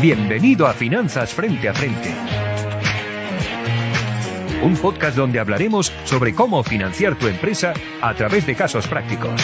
Bienvenido a Finanzas Frente a Frente. Un podcast donde hablaremos sobre cómo financiar tu empresa a través de casos prácticos.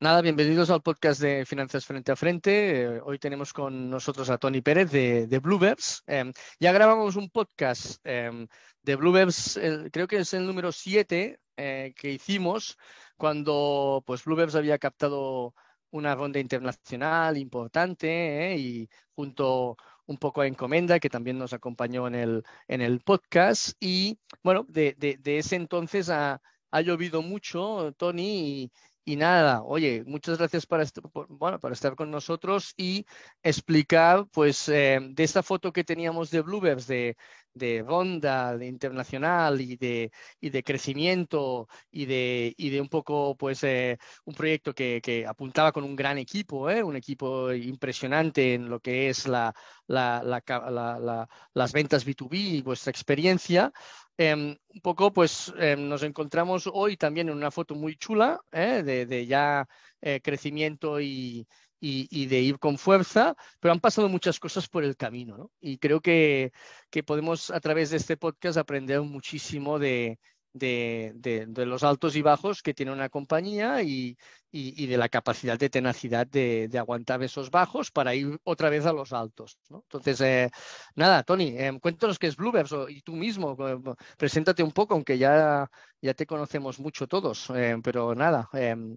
Nada, bienvenidos al podcast de Finanzas Frente a Frente. Eh, hoy tenemos con nosotros a Tony Pérez de, de Bluebirds. Em, ya grabamos un podcast em, de Bluebirds, creo que es el número 7 eh, que hicimos cuando pues Bluebirds había captado una ronda internacional importante ¿eh? y junto un poco a Encomenda, que también nos acompañó en el, en el podcast. Y bueno, de, de, ese entonces ha, ha, llovido mucho, Tony, y, nada, oye, muchas gracias para, bueno, para estar con nosotros y explicar, pues, eh, de esta foto que teníamos de Bluebirds, de, de ronda de internacional y de, y de crecimiento y de, y de un poco, pues, eh, un proyecto que, que, apuntaba con un gran equipo, ¿eh? un equipo impresionante en lo que es la, la, la, las ventas B2B y vuestra experiencia. Em, un poco, pues em, nos encontramos hoy también en una foto muy chula ¿eh? de, ya eh, crecimiento y, y, de ir con fuerza, pero han pasado muchas cosas por el camino, ¿no? Y creo que, que podemos a través de este podcast aprender muchísimo de, de, de, los altos y bajos que tiene una compañía y, y, de la capacidad de tenacidad de, aguantar esos bajos para ir otra vez a los altos. ¿no? Entonces, eh, nada, Tony, eh, cuéntanos qué es Bluebirds y tú mismo, eh, preséntate un poco, aunque ya, ya te conocemos mucho todos, pero nada,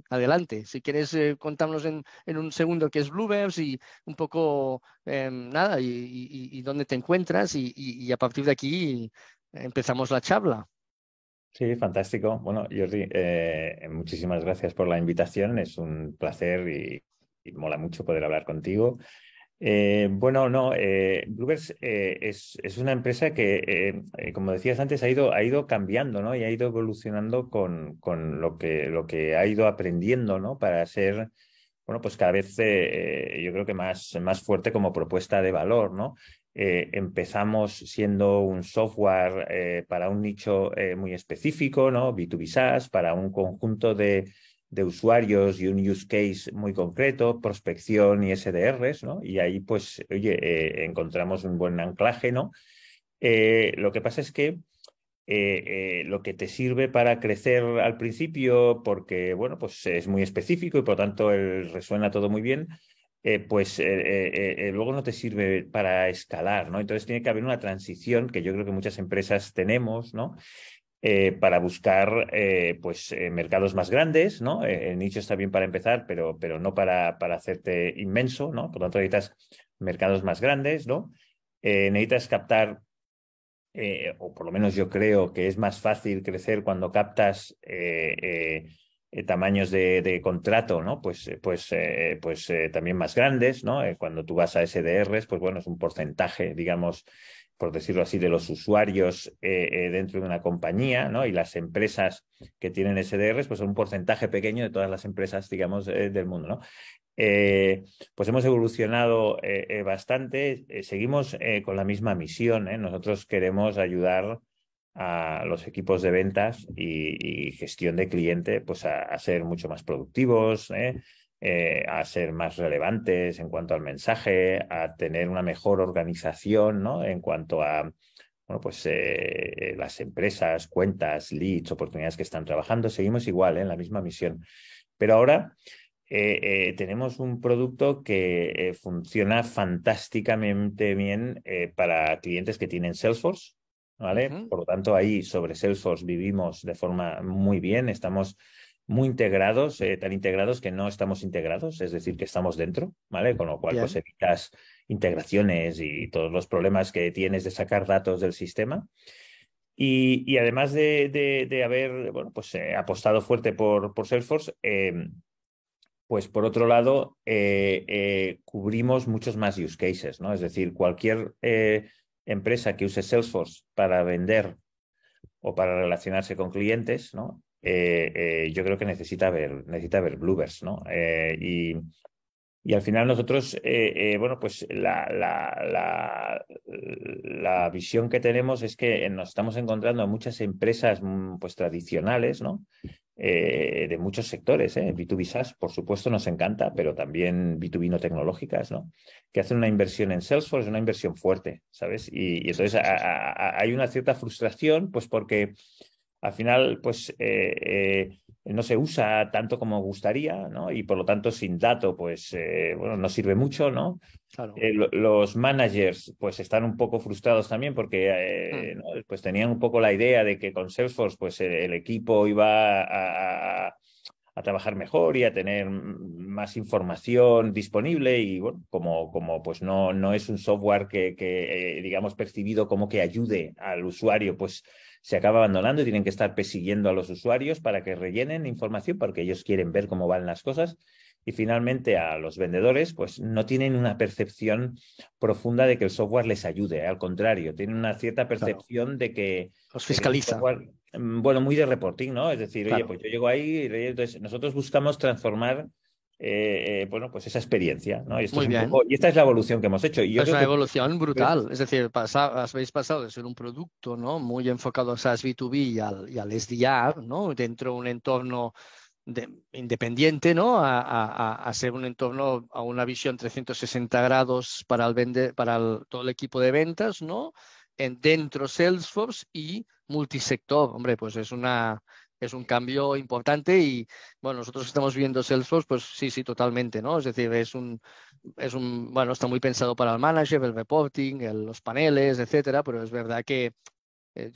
adelante. Si quieres contarnos en, en, un segundo qué es Bluebirds y un poco, nada, y, y, dónde te encuentras y a partir de aquí empezamos la charla. Sí, fantástico. Bueno, Jordi, eh, muchísimas gracias por la invitación. Es un placer y, mola mucho poder hablar contigo. Eh, bueno, no, eh, Bluebirds eh, es, una empresa que, como decías antes, ha ido, ha ido cambiando, ¿no? Y ha ido evolucionando con, lo, que, ha ido aprendiendo, ¿no? Para ser, bueno, pues cada vez yo creo que más fuerte como propuesta de valor, ¿no? Eh, empezamos siendo un software eh, para un nicho eh, muy específico, ¿no? B2B SaaS, para un conjunto de, de, usuarios y un use case muy concreto, prospección y SDRs, ¿no? Y ahí, pues, oye, encontramos un buen anclaje, ¿no? lo que pasa es que lo que te sirve para crecer al principio, porque, bueno, pues es muy específico y por tanto resuena todo muy bien, eh, pues eh, eh, luego no te sirve para escalar, ¿no? Entonces tiene que haber una transición que yo creo que muchas empresas tenemos, ¿no? para buscar pues mercados más grandes, ¿no? el nicho está bien para empezar, pero, pero no para, para hacerte inmenso, ¿no? Por lo tanto, necesitas mercados más grandes, ¿no? necesitas captar o por lo menos yo creo que es más fácil crecer cuando captas tamaños de, contrato, ¿no? Pues, eh, pues, eh, pues también más grandes, ¿no? cuando tú vas a SDRs, pues bueno, es un porcentaje, digamos, por decirlo así, de los usuarios dentro de una compañía, ¿no? Y las empresas que tienen SDRs, pues son un porcentaje pequeño de todas las empresas, digamos, del mundo, ¿no? pues hemos evolucionado bastante, seguimos con la misma misión, Nosotros queremos ayudar a los equipos de ventas y, gestión de cliente pues a, ser mucho más productivos, ¿eh? Eh, a ser más relevantes en cuanto al mensaje, a tener una mejor organización ¿no? en cuanto a bueno, pues, eh, las empresas, cuentas, leads, oportunidades que están trabajando. Seguimos igual en la misma misión. Pero ahora tenemos un producto que funciona fantásticamente bien para clientes que tienen Salesforce ¿vale? Por lo tanto, ahí sobre Salesforce vivimos de forma muy bien, estamos muy integrados, eh, tan integrados que no estamos integrados, es decir, que estamos dentro, ¿vale? Con lo cual, pues evitas integraciones y todos los problemas que tienes de sacar datos del sistema. Y, y además de, de, haber, bueno, pues eh, apostado fuerte por, por Salesforce, em, pues por otro lado, eh, cubrimos muchos más use cases, ¿no? Es decir, cualquier empresa que use Salesforce para vender o para relacionarse con clientes, ¿no? Eh, eh, yo creo que necesita ver, necesita ver Bluebirds, ¿no? Eh, y, y, al final nosotros, bueno, pues la, la, la, visión que tenemos es que nos estamos encontrando muchas empresas mm, pues tradicionales, ¿no? Eh, de muchos sectores. ¿eh? B2B SaaS, por supuesto, nos encanta, pero también B2B no tecnológicas, ¿no? Que hacen una inversión en Salesforce, una inversión fuerte, ¿sabes? Y, entonces hay una cierta frustración, pues porque al final, pues eh, eh, no se usa tanto como gustaría, ¿no? Y por lo tanto, sin dato, pues, eh, bueno, no sirve mucho, ¿no? los managers, pues, están un poco frustrados también porque, mm. pues, tenían un poco la idea de que con Salesforce, pues, el, equipo iba a, trabajar mejor y a tener más información disponible y bueno, como, como pues no, no es un software que, que digamos percibido como que ayude al usuario pues se acaba abandonando y tienen que estar persiguiendo a los usuarios para que rellenen información porque ellos quieren ver cómo van las cosas. Y finalmente a los vendedores, pues no tienen una percepción profunda de que el software les ayude. Al contrario, tienen una cierta percepción de que... Los fiscaliza. Mm, bueno, muy de reporting, ¿no? Es decir, oye, pues yo llego ahí y entonces nosotros buscamos transformar eh, eh, bueno, pues esa experiencia, ¿no? Y, y, esta es la evolución que hemos hecho. Y es una evolución brutal. Es decir, habéis pasado de ser un producto ¿no? muy enfocado a SaaS B2B y al, y al SDR, ¿no? Dentro de un entorno independiente, ¿no? A, ser un entorno, a una visión 360 grados para, el vende, para todo el equipo de ventas, ¿no? En, dentro Salesforce y multisector. Hombre, pues es una, es un cambio importante y bueno, nosotros estamos viendo Salesforce, pues sí, sí, totalmente, ¿no? Es decir, es un, es un, bueno, está muy pensado para el manager, el reporting, los paneles, etcétera, pero es verdad que eh,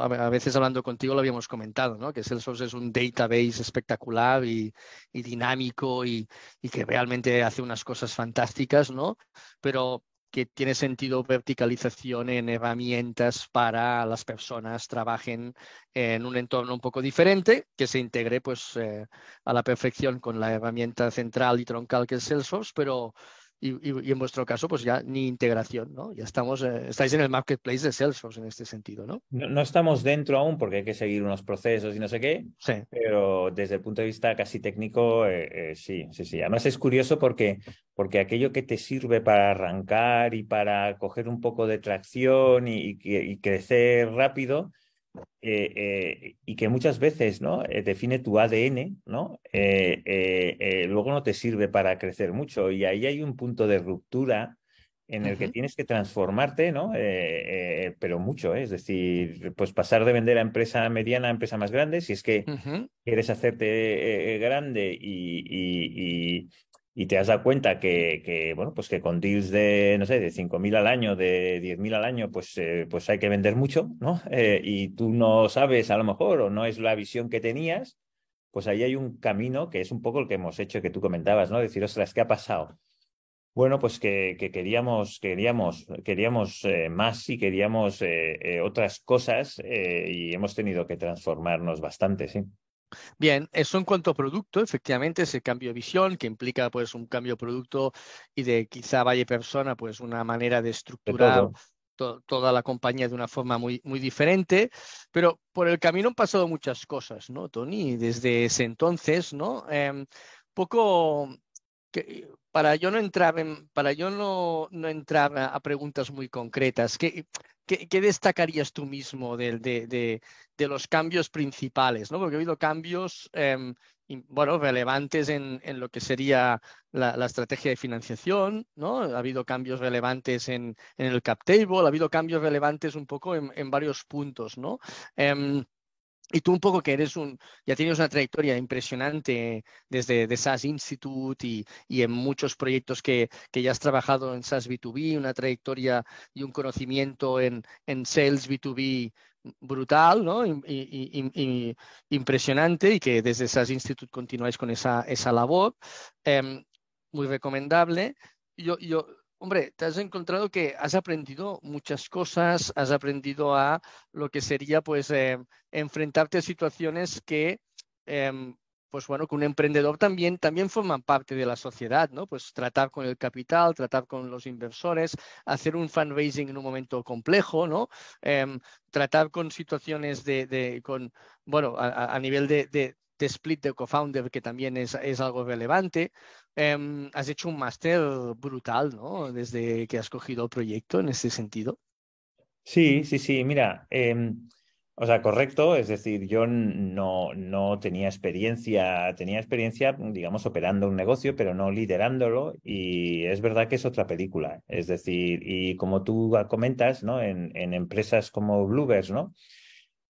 a veces hablando contigo lo habíamos comentado, ¿no? Que Salesforce es un database espectacular y, dinámico y, que realmente hace unas cosas fantásticas, ¿no? Pero que tiene sentido verticalización en herramientas para las personas trabajen en un entorno un poco diferente, que se integre pues eh, a la perfección con la herramienta central y troncal que es Salesforce, pero y, en vuestro caso, pues ya ni integración, ¿no? Ya estamos, eh, estáis en el marketplace de Salesforce en este sentido, ¿no? ¿no? estamos dentro aún porque hay que seguir unos procesos y no sé qué, sí. pero desde el punto de vista casi técnico, eh, eh, sí, sí, sí. Además es curioso porque, porque aquello que te sirve para arrancar y para coger un poco de tracción y, y crecer rápido, eh, eh, y que muchas veces ¿no? Eh, define tu ADN, ¿no? luego no te sirve para crecer mucho. Y ahí hay un punto de ruptura en el que tienes que transformarte, ¿no? pero mucho, es decir, pues pasar de vender a empresa mediana a empresa más grande, si es que quieres hacerte grande y, y te has dado cuenta que, bueno, pues que con deals de, no sé, de 5.000 al año, de 10.000 al año, pues, eh, pues hay que vender mucho, ¿no? Eh, y tú no sabes a lo mejor o no es la visión que tenías, pues ahí hay un camino que es un poco el que hemos hecho, que tú comentabas, ¿no? Decir, ostras, ¿qué ha pasado? Bueno, pues que, que queríamos, queríamos, queríamos eh, más y queríamos otras cosas y hemos tenido que transformarnos bastante, sí. Bien, eso en cuanto a producto, efectivamente, ese cambio de visión que implica pues un cambio de producto y de quizá vaya persona, pues una manera de estructurar toda la compañía de una forma muy, muy diferente, pero por el camino han pasado muchas cosas, ¿no, Tony? Desde ese entonces, ¿no? Eh, poco que, para yo no entrar en, para yo no, no entrar a, preguntas muy concretas, ¿qué, destacarías tú mismo de, los cambios principales? ¿no? Porque ha habido cambios em, bueno, relevantes en, lo que sería la, estrategia de financiación, ¿no? Ha habido cambios relevantes en, el cap table, ha habido cambios relevantes un poco en, en varios puntos, ¿no? Em, y tú un poco que eres un, ya tienes una trayectoria impresionante desde de SaaS Institute y, y en muchos proyectos que, que, ya has trabajado en SaaS B2B, una trayectoria y un conocimiento en, en Sales B2B brutal, ¿no? Y, y, impresionante y que desde SaaS Institute continuáis con esa, esa labor. Eh, muy recomendable. Yo, yo, hombre, te has encontrado que has aprendido muchas cosas, has aprendido a lo que sería, pues, eh, enfrentarte a situaciones que, em, pues bueno, que un emprendedor también, forman parte de la sociedad, ¿no? Pues tratar con el capital, tratar con los inversores, hacer un fundraising en un momento complejo, ¿no? Em, tratar con situaciones de, con, bueno, a, nivel de, split de co-founder, que también es, es algo relevante. Em, has hecho un máster brutal, ¿no? Desde que has cogido el proyecto en ese sentido. Sí, sí, sí. Mira, em, O sea, correcto, es decir, yo no, no tenía experiencia, tenía experiencia, digamos, operando un negocio, pero no liderándolo, y es verdad que es otra película. Es decir, y como tú comentas, ¿no? En, en empresas como Bluebirds, ¿no?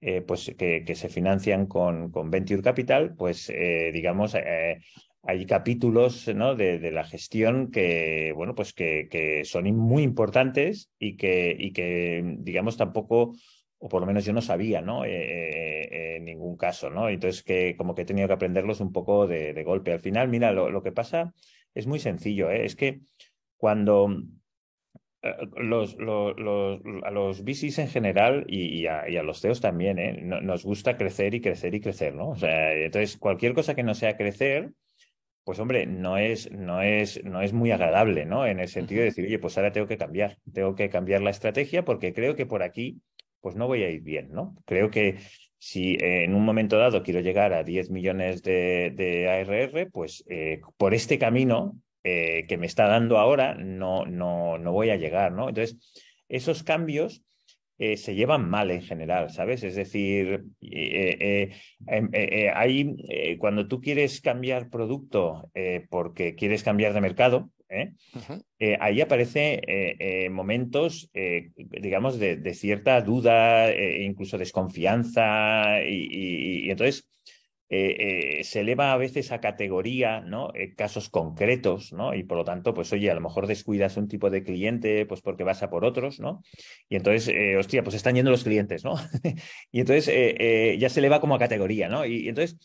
Eh, pues que, que, se financian con, con Venture Capital, pues eh, digamos, eh, hay capítulos ¿no? de, de, la gestión que, bueno, pues que, que son muy importantes y que, y que, digamos, tampoco o por lo menos yo no sabía, ¿no? En ningún caso, ¿no? Entonces, que como que he tenido que aprenderlos un poco de, de golpe. Al final, mira, lo, lo, que pasa es muy sencillo. Es que cuando los, los, los, a los VCs en general y, y, a, y a, los CEOs también, ¿eh? nos gusta crecer y crecer y crecer, ¿no? O sea, entonces, cualquier cosa que no sea crecer, pues hombre, no es, no es, no es muy agradable, ¿no? En el sentido de decir, oye, pues ahora tengo que cambiar, tengo que cambiar la estrategia porque creo que por aquí pues no voy a ir bien, ¿no? Creo que si en un momento dado quiero llegar a 10 millones de, de ARR, pues eh, por este camino eh, que me está dando ahora no, no, no voy a llegar, ¿no? Entonces, esos cambios eh, se llevan mal en general, ¿sabes? Es decir, eh, eh, hay, cuando tú quieres cambiar producto porque quieres cambiar de mercado, Uh -huh. ahí aparece momentos, digamos, de, de, cierta duda, incluso desconfianza, y, y, y entonces eh, eh, se eleva a veces a categoría, ¿no? Eh, casos concretos, ¿no? Y por lo tanto, pues oye, a lo mejor descuidas un tipo de cliente, pues porque vas a por otros, ¿no? Y entonces, hostia, pues están yendo los clientes, ¿no? y entonces ya se eleva como a categoría, ¿no? Y, entonces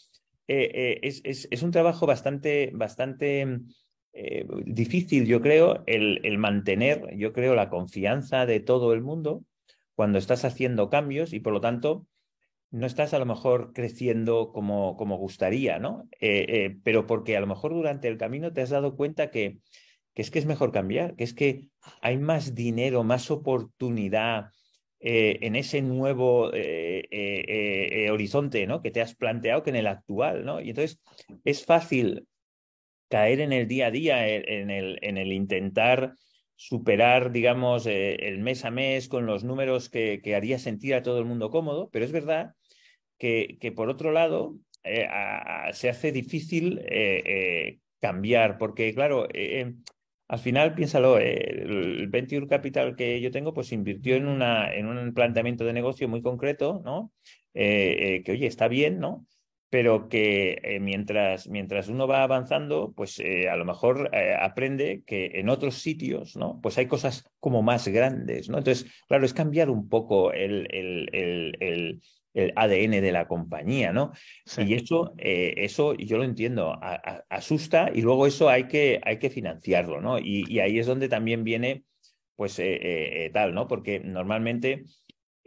es, es, es, un trabajo bastante, bastante difícil, yo creo, el, el mantener, yo creo, la confianza de todo el mundo cuando estás haciendo cambios y por lo tanto no estás a lo mejor creciendo como, como gustaría, ¿no? Eh, eh, pero porque a lo mejor durante el camino te has dado cuenta que, que, es que es mejor cambiar, que es que hay más dinero, más oportunidad eh, en ese nuevo horizonte, ¿no? Que te has planteado que en el actual, ¿no? Y entonces es fácil caer en el día a día, en el, en el intentar superar, digamos, el mes a mes con los números que, que, haría sentir a todo el mundo cómodo, pero es verdad que, que por otro lado, eh, a, se hace difícil eh, cambiar, porque claro, al final, piénsalo, el Venture Capital que yo tengo, pues invirtió en, una, en un planteamiento de negocio muy concreto, ¿no? que, oye, está bien, ¿no? pero que eh, mientras, mientras uno va avanzando, pues eh, a lo mejor eh, aprende que en otros sitios, ¿no? Pues hay cosas como más grandes, ¿no? Entonces, claro, es cambiar un poco el, el, el, el ADN de la compañía, ¿no? Sí. Y eso, eh, eso yo lo entiendo, a, a, asusta y luego eso hay que, hay que financiarlo, ¿no? Y, y ahí es donde también viene, pues, eh, eh, tal, ¿no? Porque normalmente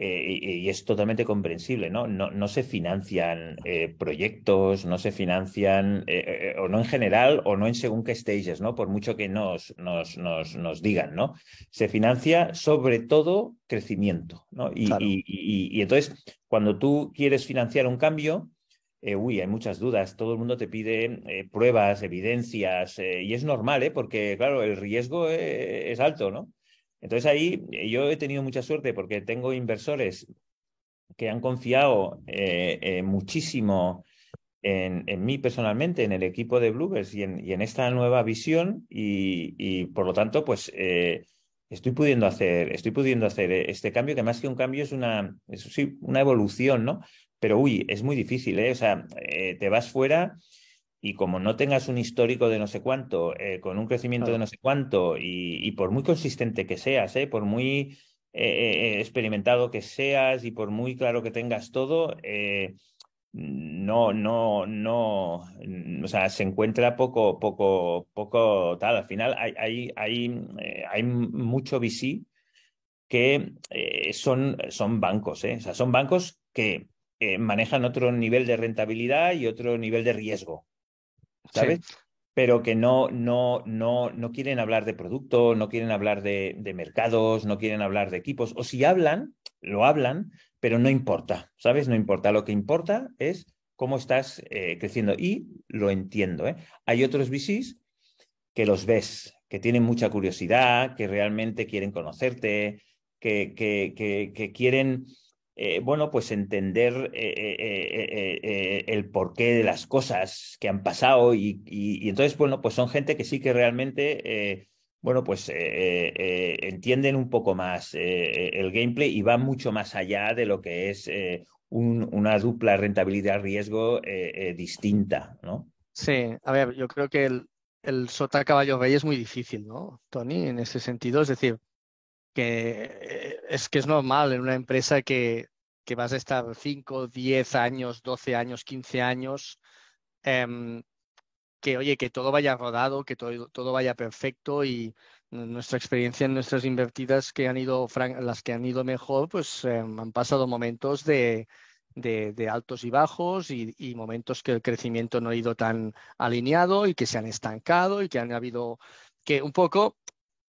eh, y, y, es totalmente comprensible, ¿no? No, no se financian eh, proyectos, no se financian, eh, o no en general, o no en según qué stages, ¿no? Por mucho que nos, nos, nos, nos digan, ¿no? Se financia sobre todo crecimiento, ¿no? Y, claro. y, y entonces, cuando tú quieres financiar un cambio, eh, uy, hay muchas dudas, todo el mundo te pide eh, pruebas, evidencias, eh, y es normal, ¿eh? Porque, claro, el riesgo es alto, ¿no? Entonces ahí eh, yo he tenido mucha suerte porque tengo inversores que han confiado eh, eh, muchísimo en, mí personalmente, en el equipo de Bluebirds y en, esta nueva visión y, por lo tanto, pues estoy pudiendo hacer, estoy pudiendo hacer este cambio, que más que un cambio es una, es, una evolución, ¿no? Pero uy, es muy difícil, ¿eh? O sea, te vas fuera y como no tengas un histórico de no sé cuánto, eh, con un crecimiento claro. de no sé cuánto, y, y, por muy consistente que seas, eh, por muy eh, experimentado que seas y por muy claro que tengas todo, no, no, no, o sea, se encuentra poco, poco, poco tal. Al final hay, hay, hay, hay mucho VC que son, son bancos, o sea, son bancos que manejan otro nivel de rentabilidad y otro nivel de riesgo. ¿Sabes? Pero que no, no, no, no quieren hablar de producto, no quieren hablar de, de, mercados, no quieren hablar de equipos. O si hablan, lo hablan, pero no importa, ¿sabes? No importa. Lo que importa es cómo estás eh, creciendo. Y lo entiendo, ¿eh? Hay otros VCs que los ves, que tienen mucha curiosidad, que realmente quieren conocerte, que, que, que quieren bueno, pues entender el porqué de las cosas que han pasado y, entonces, bueno, pues son gente que sí que realmente bueno, pues eh, eh, entienden un poco más eh, el gameplay y van mucho más allá de lo que es una dupla rentabilidad-riesgo distinta, ¿no? Sí, a ver, yo creo que el, el sota caballo rey es muy difícil, ¿no, Tony? En ese sentido, es decir, que es que es normal en una empresa que, que vas a estar 5, 10 años, 12 años, 15 años, em, que, oye, que todo vaya rodado, que todo, todo vaya perfecto y nuestra experiencia en nuestras invertidas que han ido, las que han ido mejor, pues em, han pasado momentos de, de, altos y bajos y, momentos que el crecimiento no ha ido tan alineado y que se han estancado y que han habido, que un poco,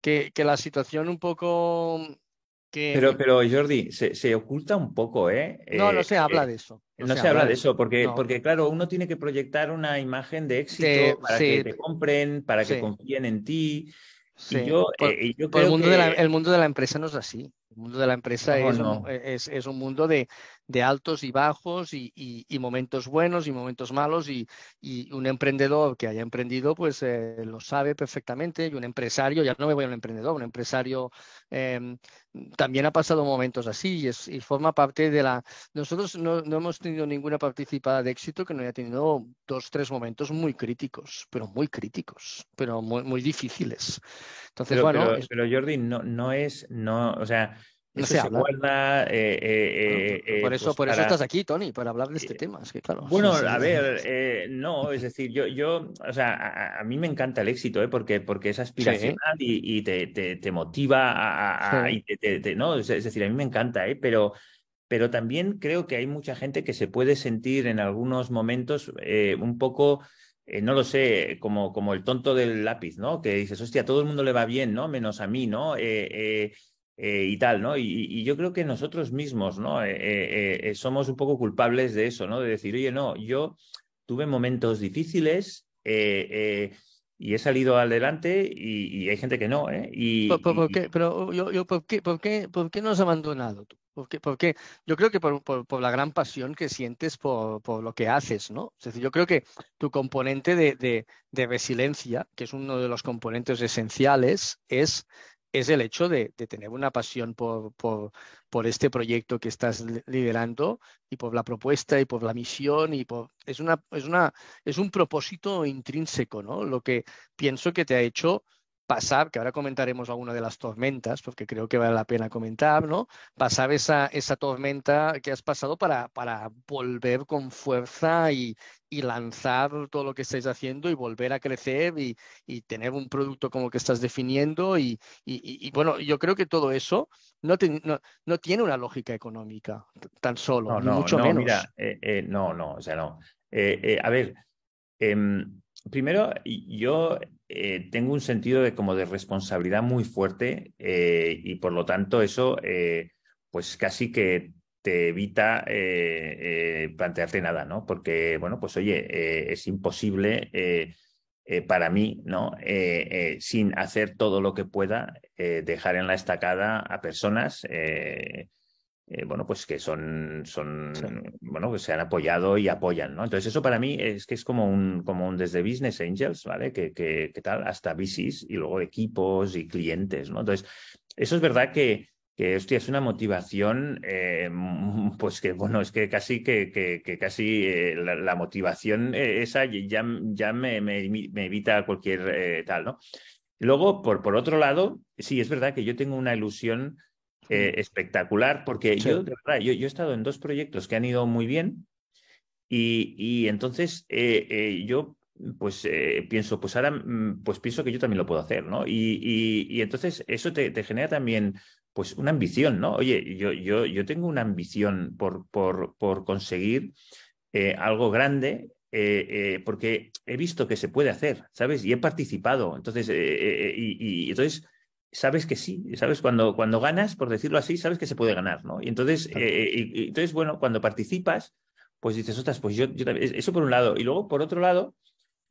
que, que la situación un poco pero, pero Jordi, se, oculta un poco, ¿eh? No, no se eh, habla de eso. No, se, habla de eso, porque, porque claro, uno tiene que proyectar una imagen de éxito para que te compren, para que confíen en ti. Y yo, eh, el, mundo de la, el mundo de la empresa no es así. El mundo de la empresa es, es, es, un mundo de, de altos y bajos y, y, momentos buenos y momentos malos y, y, un emprendedor que haya emprendido pues eh, lo sabe perfectamente y un empresario, ya no me voy a un emprendedor, un empresario eh, también ha pasado momentos así y, es, y forma parte de la... Nosotros no, no, hemos tenido ninguna participada de éxito que no haya tenido dos, tres momentos muy críticos, pero muy críticos, pero muy, muy difíciles. Entonces, bueno... Pero, pero Jordi, no, no es, no, o sea no se, guarda. Eh, eh, eh, por eso, pues por eso estás aquí, Tony, para hablar de este tema. Es que, claro. Bueno, a ver, no, es decir, yo, yo, o sea, a, mí me encanta el éxito, ¿eh? porque, porque es aspiracional y, te, te, motiva a, y te, no, es, decir, a mí me encanta, ¿eh? pero, pero también creo que hay mucha gente que se puede sentir en algunos momentos un poco. no lo sé, como, como el tonto del lápiz, ¿no? Que dices, hostia, a todo el mundo le va bien, ¿no? Menos a mí, ¿no? Eh, eh, y tal, ¿no? Y, yo creo que nosotros mismos, ¿no? Eh, eh, somos un poco culpables de eso, ¿no? De decir, oye, no, yo tuve momentos difíciles y he salido adelante y, hay gente que no, ¿eh? Y, ¿Por, qué? Pero yo, ¿por, qué, por, qué, ¿por qué no has abandonado tú? Porque, yo creo que por, por, la gran pasión que sientes por, por, lo que haces, ¿no? Es decir, yo creo que tu componente de, de, de resiliencia, que es uno de los componentes esenciales, es es el hecho de, tener una pasión por, por, este proyecto que estás liderando y por la propuesta y por la misión y por es una es una es un propósito intrínseco, ¿no? Lo que pienso que te ha hecho pasar, que ahora comentaremos alguna de las tormentas, porque creo que vale la pena comentar, ¿no? Pasar esa, esa tormenta que has pasado para, para volver con fuerza y, y lanzar todo lo que estáis haciendo y volver a crecer y, y tener un producto como que estás definiendo. Y, y, bueno, yo creo que todo eso no, no, no, tiene una lógica económica tan solo, no, mucho menos. Mira, eh, eh, no, no, o sea, no. Eh, a ver, em, primero, yo eh, tengo un sentido de como de responsabilidad muy fuerte eh, y por lo tanto eso eh, pues casi que te evita plantearte nada, ¿no? Porque, bueno, pues oye, es imposible para mí, ¿no? sin hacer todo lo que pueda, dejar en la estacada a personas bueno, pues que son, son bueno, que se han apoyado y apoyan, ¿no? Entonces, eso para mí es que es como un, como un desde Business Angels, ¿vale? Que, que, tal, hasta VCs y luego equipos y clientes, ¿no? Entonces, eso es verdad que, que hostia, es una motivación, eh, pues que bueno, es que casi que, que, casi eh, la, motivación esa ya, ya me, me, evita cualquier tal, ¿no? Luego, por, por otro lado, sí, es verdad que yo tengo una ilusión eh, espectacular, porque yo, de verdad, yo, he estado en dos proyectos que han ido muy bien y, y entonces eh, eh, yo pues pienso, pues ahora mm, pues pienso que yo también lo puedo hacer, ¿no? Y, y, entonces eso te, te, genera también pues una ambición, ¿no? Oye, yo, yo, yo tengo una ambición por, por, por conseguir algo grande porque he visto que se puede hacer, ¿sabes? Y he participado. Entonces, y, y, entonces sabes que sí, sabes cuando, cuando ganas, por decirlo así, sabes que se puede ganar, ¿no? Y entonces, eh, eh, y, entonces bueno, cuando participas, pues dices, ostras, pues yo, eso por un lado. Y luego, por otro lado,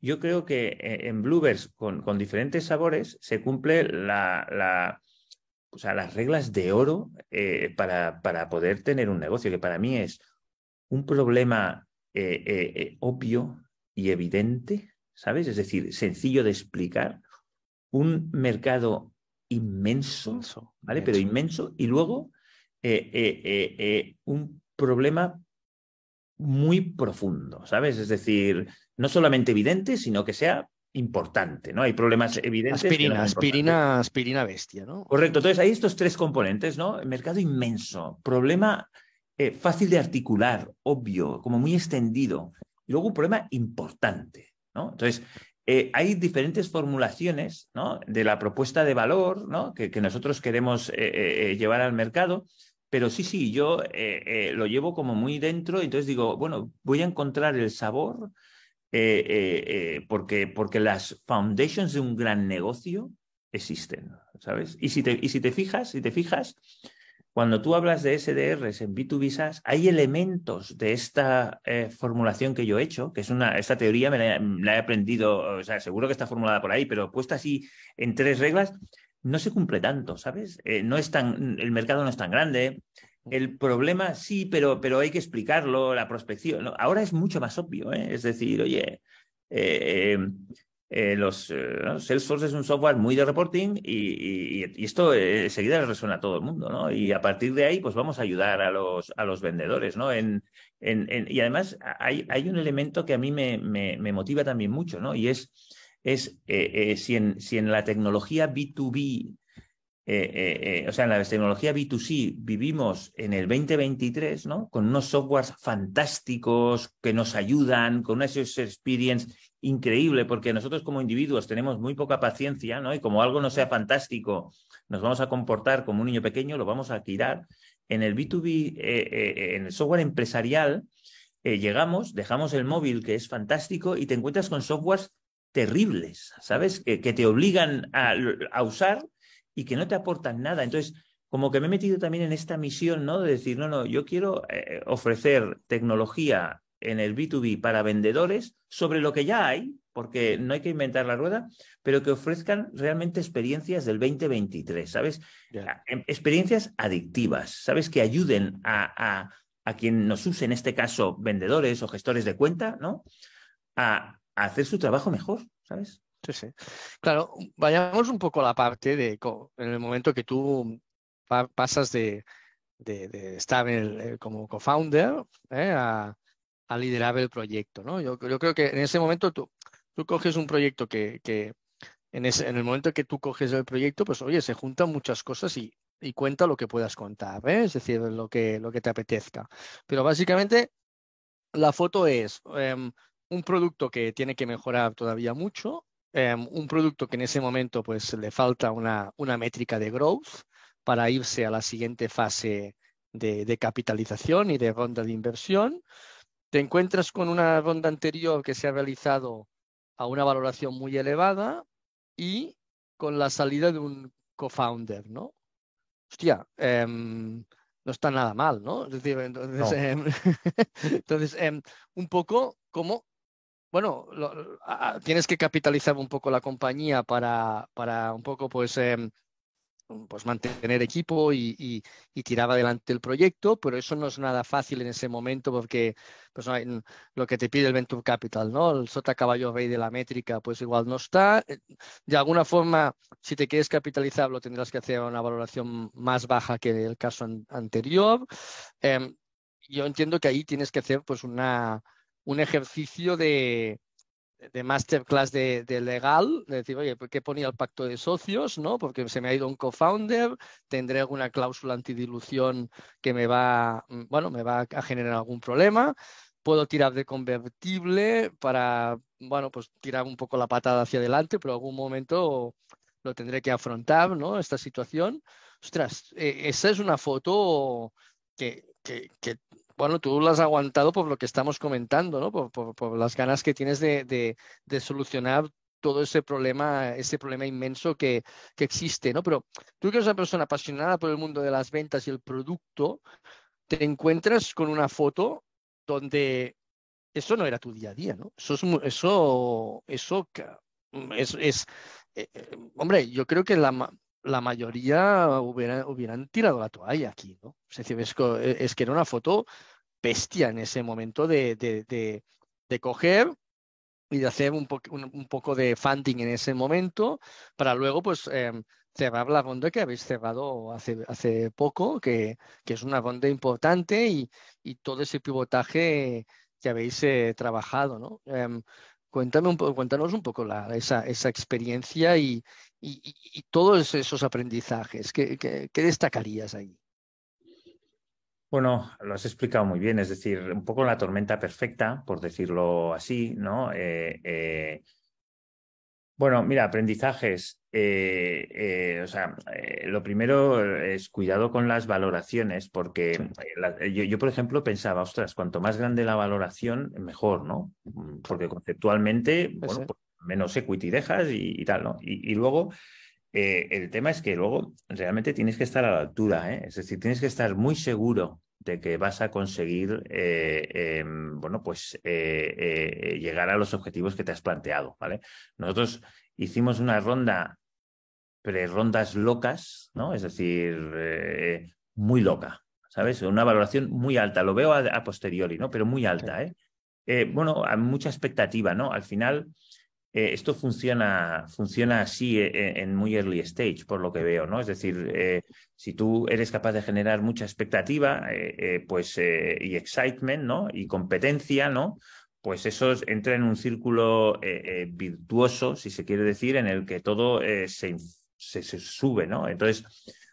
yo creo que eh, en Bluebirds, con, con diferentes sabores, se cumple la, la, o sea, las reglas de oro eh, para, para, poder tener un negocio, que para mí es un problema eh, eh, obvio y evidente, ¿sabes? Es decir, sencillo de explicar, un mercado inmenso, ¿vale? Pero inmenso, y luego un problema muy profundo, ¿sabes? Es decir, no solamente evidente, sino que sea importante, ¿no? Hay problemas evidentes. Aspirina, aspirina, aspirina bestia, ¿no? Correcto. Entonces hay estos tres componentes, ¿no? Mercado inmenso, problema eh, fácil de articular, obvio, como muy extendido. Y luego un problema importante, ¿no? Entonces, eh, hay diferentes formulaciones de la propuesta de valor que, nosotros queremos eh, llevar al mercado, pero sí, sí, yo lo llevo como muy dentro, entonces digo, bueno, voy a encontrar el sabor eh, eh, eh, porque, porque las foundations de un gran negocio existen, ¿sabes? Y si te, y si te fijas, si te fijas, cuando tú hablas de SDRs en B2B SaaS, hay elementos de esta formulación que yo he hecho, que es una, esta teoría me la, he aprendido, o sea, seguro que está formulada por ahí, pero puesta así en tres reglas, no se cumple tanto, ¿sabes? no es tan, el mercado no es tan grande, el problema sí, pero, pero hay que explicarlo, la prospección. Ahora es mucho más obvio, ¿eh? es decir, oye, eh, eh, los, Salesforce es un software muy de reporting y, esto enseguida le resuena a todo el mundo, ¿no? Y a partir de ahí, pues vamos a ayudar a los, a los vendedores, ¿no? Y además hay, hay, un elemento que a mí me, me, me, motiva también mucho, ¿no? Y es, es si, en, si en la tecnología B2B eh, eh, eh, o sea, en la tecnología B2C vivimos en el 2023, ¿no? Con unos softwares fantásticos que nos ayudan, con una experience increíble, porque nosotros como individuos tenemos muy poca paciencia, ¿no? Y como algo no sea fantástico, nos vamos a comportar como un niño pequeño, lo vamos a tirar. En el B2B, en el software empresarial, llegamos, dejamos el móvil, que es fantástico, y te encuentras con softwares terribles, ¿sabes? Que, te obligan a usar y que no te aportan nada. Entonces, como que me he metido también en esta misión, ¿no? De decir, no, no, yo quiero eh, ofrecer tecnología en el B2B para vendedores sobre lo que ya hay, porque no hay que inventar la rueda, pero que ofrezcan realmente experiencias del 2023, ¿sabes? Em, experiencias adictivas, ¿sabes? Que ayuden a, a, quien nos use, en este caso, vendedores o gestores de cuenta, ¿no? A, a hacer su trabajo mejor, ¿sabes? Sí, sí. Claro, vayamos un poco a la parte de en el momento que tú pasas de, estar como co-founder ¿eh? a, liderar el proyecto, ¿no? Yo, creo que en ese momento tú, tú coges un proyecto que, en, ese, en el momento que tú coges el proyecto, pues oye, se juntan muchas cosas y, cuenta lo que puedas contar, ¿eh? es decir, lo que, lo que te apetezca. Pero básicamente la foto es em, un producto que tiene que mejorar todavía mucho, Em, un producto que en ese momento pues le falta una, una métrica de growth para irse a la siguiente fase de, capitalización y de ronda de inversión. Te encuentras con una ronda anterior que se ha realizado a una valoración muy elevada y con la salida de un co-founder, ¿no? Hostia, em, no está nada mal, ¿no? Es decir, entonces, em, entonces un poco como bueno, tienes que capitalizar un poco la compañía para, para un poco pues, em, pues mantener equipo y, tirar adelante el proyecto, pero eso no es nada fácil en ese momento porque pues, lo que te pide el Venture Capital, ¿no? El sota caballo rey de la métrica, pues igual no está. De alguna forma, si te quieres capitalizar, lo tendrás que hacer a una valoración más baja que el caso anterior. Em, yo entiendo que ahí tienes que hacer pues una un ejercicio de, de masterclass de, legal, de decir, oye, ¿por qué ponía el pacto de socios? ¿no? Porque se me ha ido un co-founder, tendré alguna cláusula antidilución que me va, mm, bueno, me va a generar algún problema. Puedo tirar de convertible para, bueno, pues tirar un poco la patada hacia adelante, pero algún momento lo tendré que afrontar, ¿no? Esta situación. Ostras, e, esa es una foto que bueno, tú lo has aguantado por lo que estamos comentando, ¿no? Por, las ganas que tienes de, solucionar todo ese problema, ese problema inmenso que, existe, ¿no? Pero tú que eres una persona apasionada por el mundo de las ventas y el producto, te encuentras con una foto donde eso no era tu día a día, ¿no? Eso es, eso, eso es, es eh, eh, hombre, yo creo que la, la mayoría hubieran tirado la toalla aquí, ¿no? Es decir, es, que era una foto bestia en ese momento de, de, coger y de hacer un, un, poco de funding en ese momento para luego pues em, cerrar la ronda que habéis cerrado hace, hace poco, que, que es una ronda importante y, y, todo ese pivotaje que habéis eh, trabajado, ¿no? Em, cuéntame un cuéntanos un poco la, esa, esa experiencia y, y, todos esos aprendizajes. ¿Qué, qué, destacarías ahí? Bueno, lo has explicado muy bien, es decir, un poco la tormenta perfecta, por decirlo así, ¿no? Eh, eh, bueno, mira, aprendizajes. Eh, o sea, lo primero es cuidado con las valoraciones, porque yo, por ejemplo, pensaba, ostras, cuanto más grande la valoración, mejor, ¿no? Mm, porque conceptualmente, bueno, pues menos equity dejas y, tal, ¿no? Y, luego, el tema es que luego realmente tienes que estar a la altura, ¿eh? Es decir, tienes que estar muy seguro de que vas a conseguir, em, bueno, pues llegar a los objetivos que te has planteado, ¿vale? Nosotros hicimos una ronda, pre-rondas locas, ¿no? Es decir, eh, muy loca, ¿sabes? Una valoración muy alta, lo veo a, posteriori, ¿no? Pero muy alta, ¿eh? ¿eh? bueno, hay mucha expectativa, ¿no? Al final, eh, esto funciona, funciona así en muy early stage, por lo que veo, ¿no? Es decir, si tú eres capaz de generar mucha expectativa, pues, y excitement, ¿no? Y competencia, ¿no? pues eso entra en un círculo eh, eh, virtuoso, si se quiere decir, en el que todo eh, se, se, sube, ¿no? Entonces,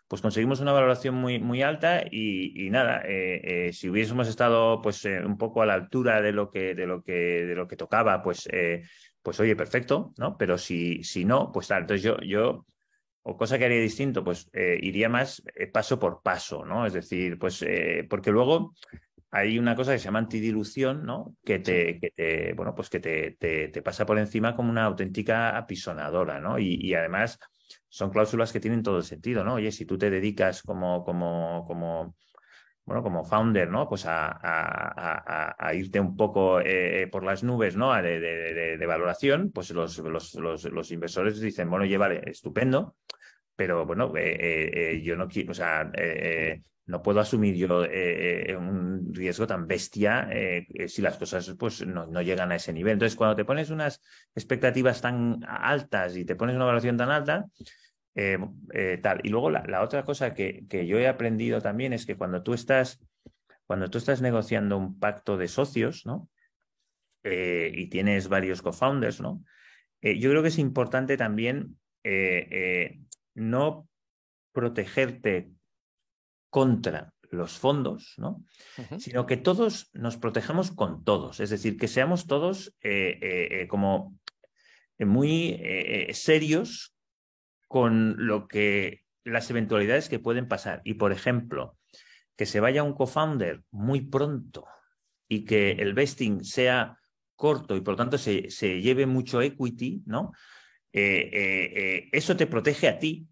pues conseguimos una valoración muy, muy alta y, nada, si hubiésemos estado pues un poco a la altura de lo que, de lo que, de lo que tocaba, pues, pues oye, perfecto, ¿no? Pero si, si no, pues tal. Entonces yo, yo o cosa que haría distinto, pues iría más paso por paso, ¿no? Es decir, pues porque luego hay una cosa que se llama antidilución, ¿no? Que te, que te bueno, pues que te, te, pasa por encima como una auténtica apisonadora, ¿no? Y, además son cláusulas que tienen todo el sentido, ¿no? Oye, si tú te dedicas como, como, bueno, como founder, ¿no? Pues a, irte un poco eh, por las nubes, ¿no? De, de, valoración, pues los, los, los, inversores dicen, bueno, oye, vale, estupendo, pero bueno, eh, eh, yo no quiero, o sea, no puedo asumir yo eh, eh, un riesgo tan bestia eh, si las cosas pues, no, llegan a ese nivel. Entonces, cuando te pones unas expectativas tan altas y te pones una evaluación tan alta, tal. Y luego la, otra cosa que, que, yo he aprendido también es que cuando tú estás, cuando tú estás negociando un pacto de socios, ¿no? y tienes varios co-founders, ¿no? yo creo que es importante también no protegerte contra los fondos, ¿no? Sino que todos nos protejamos con todos, es decir, que seamos todos eh, eh, eh, como muy serios con lo que las eventualidades que pueden pasar. Y, por ejemplo, que se vaya un co-founder muy pronto y que el vesting sea corto y por lo tanto se, se lleve mucho equity, ¿no? eso te protege a ti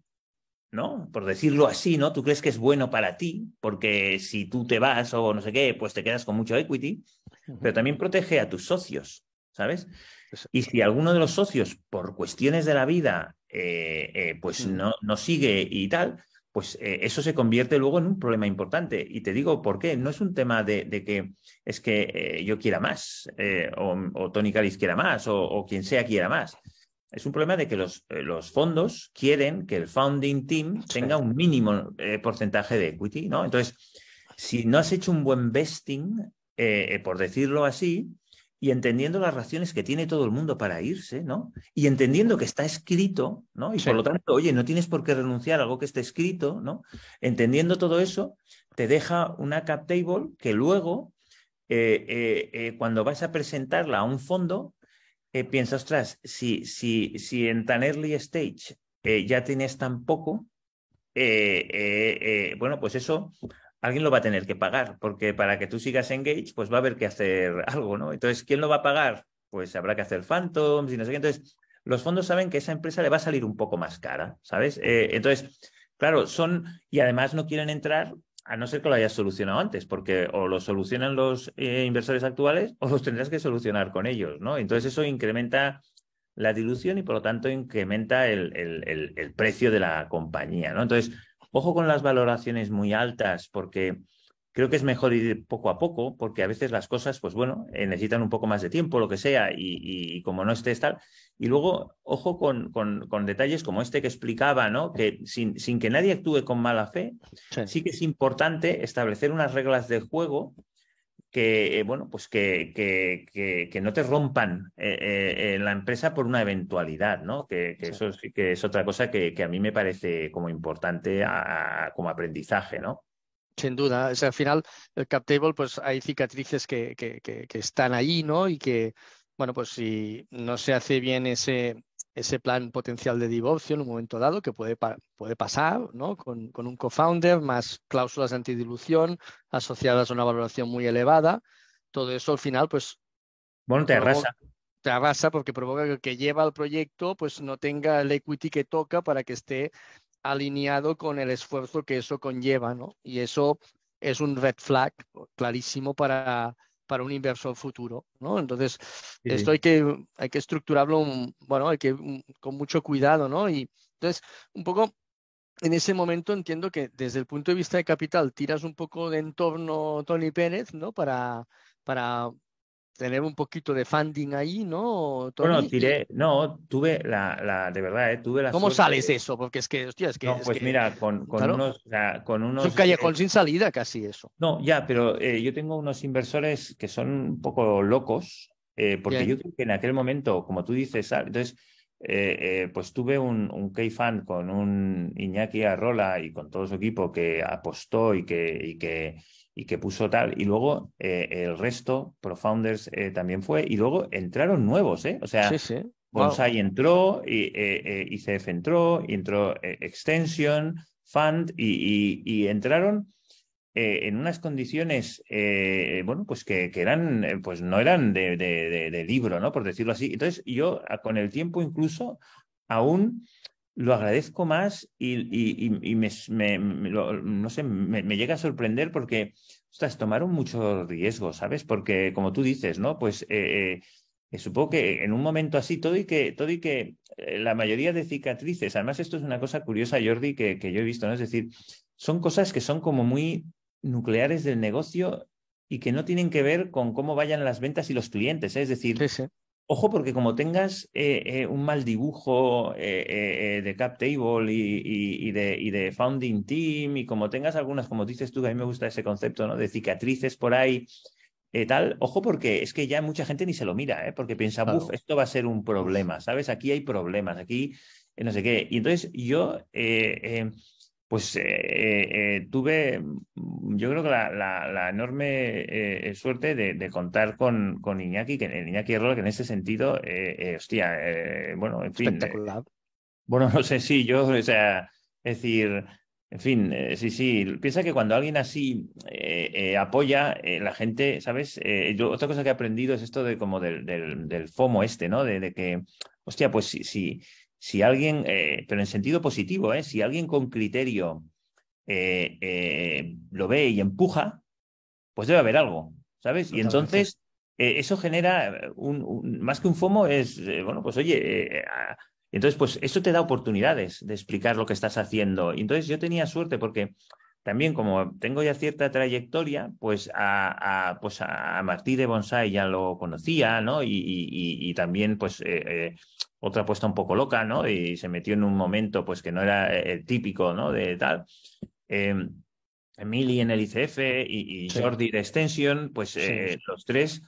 ¿no? Por decirlo así, ¿no? Tú crees que es bueno para ti, porque si tú te vas o no sé qué, pues te quedas con mucho equity, pero también protege a tus socios, ¿sabes? Y si alguno de los socios, por cuestiones de la vida, eh, eh, pues no, no, sigue y tal, pues eh, eso se convierte luego en un problema importante. Y te digo por qué. No es un tema de, que es que yo quiera más, o, Tony Callis quiera más, o, o quien sea quiera más es un problema de que los, eh, los fondos quieren que el founding team tenga un mínimo eh, porcentaje de equity, ¿no? Entonces, si no has hecho un buen vesting, eh, por decirlo así, y entendiendo las razones que tiene todo el mundo para irse, ¿no? Y entendiendo que está escrito, ¿no? Y por lo tanto, oye, no tienes por qué renunciar a algo que esté escrito, ¿no? Entendiendo todo eso, te deja una cap table que luego, cuando vas a presentarla a un fondo, eh, piensa, ostras, si, si, si en tan early stage eh, ya tienes tan poco, eh, bueno, pues eso alguien lo va a tener que pagar, porque para que tú sigas engage, pues va a haber que hacer algo, ¿no? Entonces, ¿quién lo va a pagar? Pues habrá que hacer phantoms y no sé qué. Entonces, los fondos saben que esa empresa le va a salir un poco más cara, ¿sabes? entonces, claro, son, y además no quieren entrar a no ser que lo hayas solucionado antes, porque o lo solucionan los eh, inversores actuales o los tendrás que solucionar con ellos, ¿no? Entonces eso incrementa la dilución y por lo tanto incrementa el, el, precio de la compañía. ¿no? Entonces, ojo con las valoraciones muy altas porque creo que es mejor ir poco a poco porque a veces las cosas, pues bueno, eh, necesitan un poco más de tiempo, lo que sea, y, como no estés tal. Y luego, ojo con, con, detalles como este que explicaba, ¿no? Que sin, sin que nadie actúe con mala fe, sí que es importante establecer unas reglas de juego que, eh, bueno, pues que, que, que, no te rompan eh, eh, la empresa por una eventualidad, ¿no? Que, eso sí que es otra cosa que, a mí me parece como importante como aprendizaje, ¿no? Sin duda, al final el cap table, pues hay cicatrices que, están ahí, ¿no? Y que, bueno, pues si no se hace bien ese, ese plan potencial de divorcio en un momento dado, que puede, puede pasar ¿no? con, con un co-founder, más cláusulas antidilución asociadas a una valoración muy elevada. Todo eso al final, pues... Bueno, te arrasa. Te arrasa porque provoca que el que lleva el proyecto pues no tenga el equity que toca para que esté alineado con el esfuerzo que eso conlleva, ¿no? Y eso es un red flag clarísimo para, para un inversor futuro, ¿no? Entonces, esto hay que, hay que estructurarlo, bueno, hay que con mucho cuidado, ¿no? Y entonces, un poco en ese momento entiendo que desde el punto de vista de capital tiras un poco de entorno Tony Pérez, ¿no? Para, para tener un poquito de funding ahí, ¿no? Bueno, tiré, no, tuve la, la, de verdad, ¿eh? tuve la ¿Cómo sales eso? Porque es que, hostia, es que... No, pues mira, con, con unos... con unos es un callejón sin salida casi eso. No, ya, pero eh, yo tengo unos inversores que son un poco locos, eh, porque yo creo que en aquel momento, como tú dices, entonces... pues tuve un, un K-Fan con un Iñaki Arrola y con todo su equipo que apostó y que, y que, y que puso tal. Y luego eh, el resto, Profounders eh, también fue. Y luego entraron nuevos, ¿eh? O sea, Bonsai entró, y, eh, ICF entró, y entró Extension, Fund, y, y, entraron en unas condiciones, bueno, pues que, que, eran, pues no eran de, de, de, libro, ¿no? Por decirlo así. Entonces, yo con el tiempo incluso aún lo agradezco más y, me, no sé, me, llega a sorprender porque, ostras, tomaron mucho riesgo, ¿sabes? Porque, como tú dices, ¿no? Pues eh, eh, supongo que en un momento así, todo y que, todo y que eh, la mayoría de cicatrices, además esto es una cosa curiosa, Jordi, que, que yo he visto, ¿no? Es decir, son cosas que son como muy nucleares del negocio y que no tienen que ver con cómo vayan las ventas y los clientes. Es decir, Ojo, porque como tengas eh, eh, un mal dibujo eh, de cap table y, de, y, de, founding team, y como tengas algunas, como dices tú, que a mí me gusta ese concepto, ¿no? De cicatrices por ahí, tal, ojo, porque es que ya mucha gente ni se lo mira, ¿eh? Porque piensa, buf, esto va a ser un problema, ¿sabes? Aquí hay problemas, aquí no sé qué. Y entonces yo pues eh, eh, tuve, mm, yo creo que la, enorme eh, suerte de, contar con, con Iñaki, que Iñaki Rola, que en ese sentido, hostia, bueno, en fin. Espectacular. bueno, no sé si yo, o sea, es decir, en fin, sí, sí, piensa que cuando alguien así apoya, la gente, ¿sabes? yo, otra cosa que he aprendido es esto de como del, del, FOMO este, ¿no? De, de que, hostia, pues sí, sí si alguien, eh, pero en sentido positivo, ¿eh? si alguien con criterio eh, lo ve y empuja, pues debe haber algo, ¿sabes? Y entonces eso genera un, más que un FOMO, es, bueno, pues oye, entonces pues eso te da oportunidades de explicar lo que estás haciendo. Y entonces yo tenía suerte porque también como tengo ya cierta trayectoria, pues a, pues a Martí de Bonsai ya lo conocía, ¿no? Y, y, también pues otra apuesta un poco loca, ¿no? Y se metió en un momento pues que no era el eh, típico, ¿no? De tal. Eh, Emily en el ICF y, Jordi de Extension, pues eh, los tres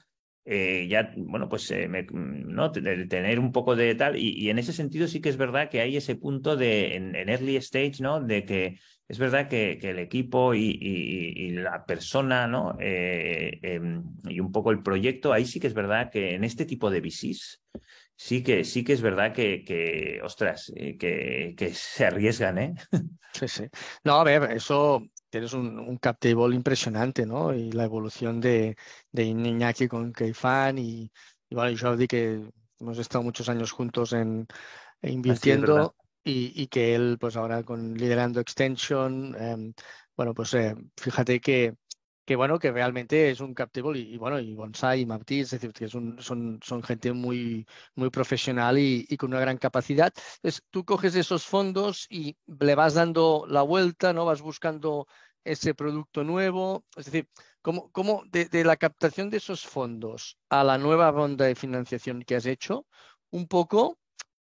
eh, ya, bueno, pues ¿no? tener un poco de tal. Y, en ese sentido sí que es verdad que hay ese punto de en, early stage, ¿no? De que es verdad que, que el equipo y, y, la persona, ¿no? Em, y un poco el proyecto, ahí sí que es verdad que en este tipo de VCs sí que, sí que es verdad que, que ostras, eh, que, que, se arriesgan, ¿eh? Sí, sí. No, a ver, eso tienes un, un cap table impresionante, ¿no? Y la evolución de, de Iñaki con Keifan y, y bueno, Jordi, que hemos estado muchos años juntos en, invirtiendo y, y, que él, pues ahora con liderando Extension, em, bueno, pues eh, fíjate que que bueno, que realmente es un captable y, bueno, y Bonsai y Martí, es decir, que son, son, gente muy, muy profesional y, con una gran capacidad. Entonces, tú coges esos fondos y le vas dando la vuelta, ¿no? Vas buscando ese producto nuevo. Es decir, ¿cómo, cómo de, la captación de esos fondos a la nueva ronda de financiación que has hecho, un poco,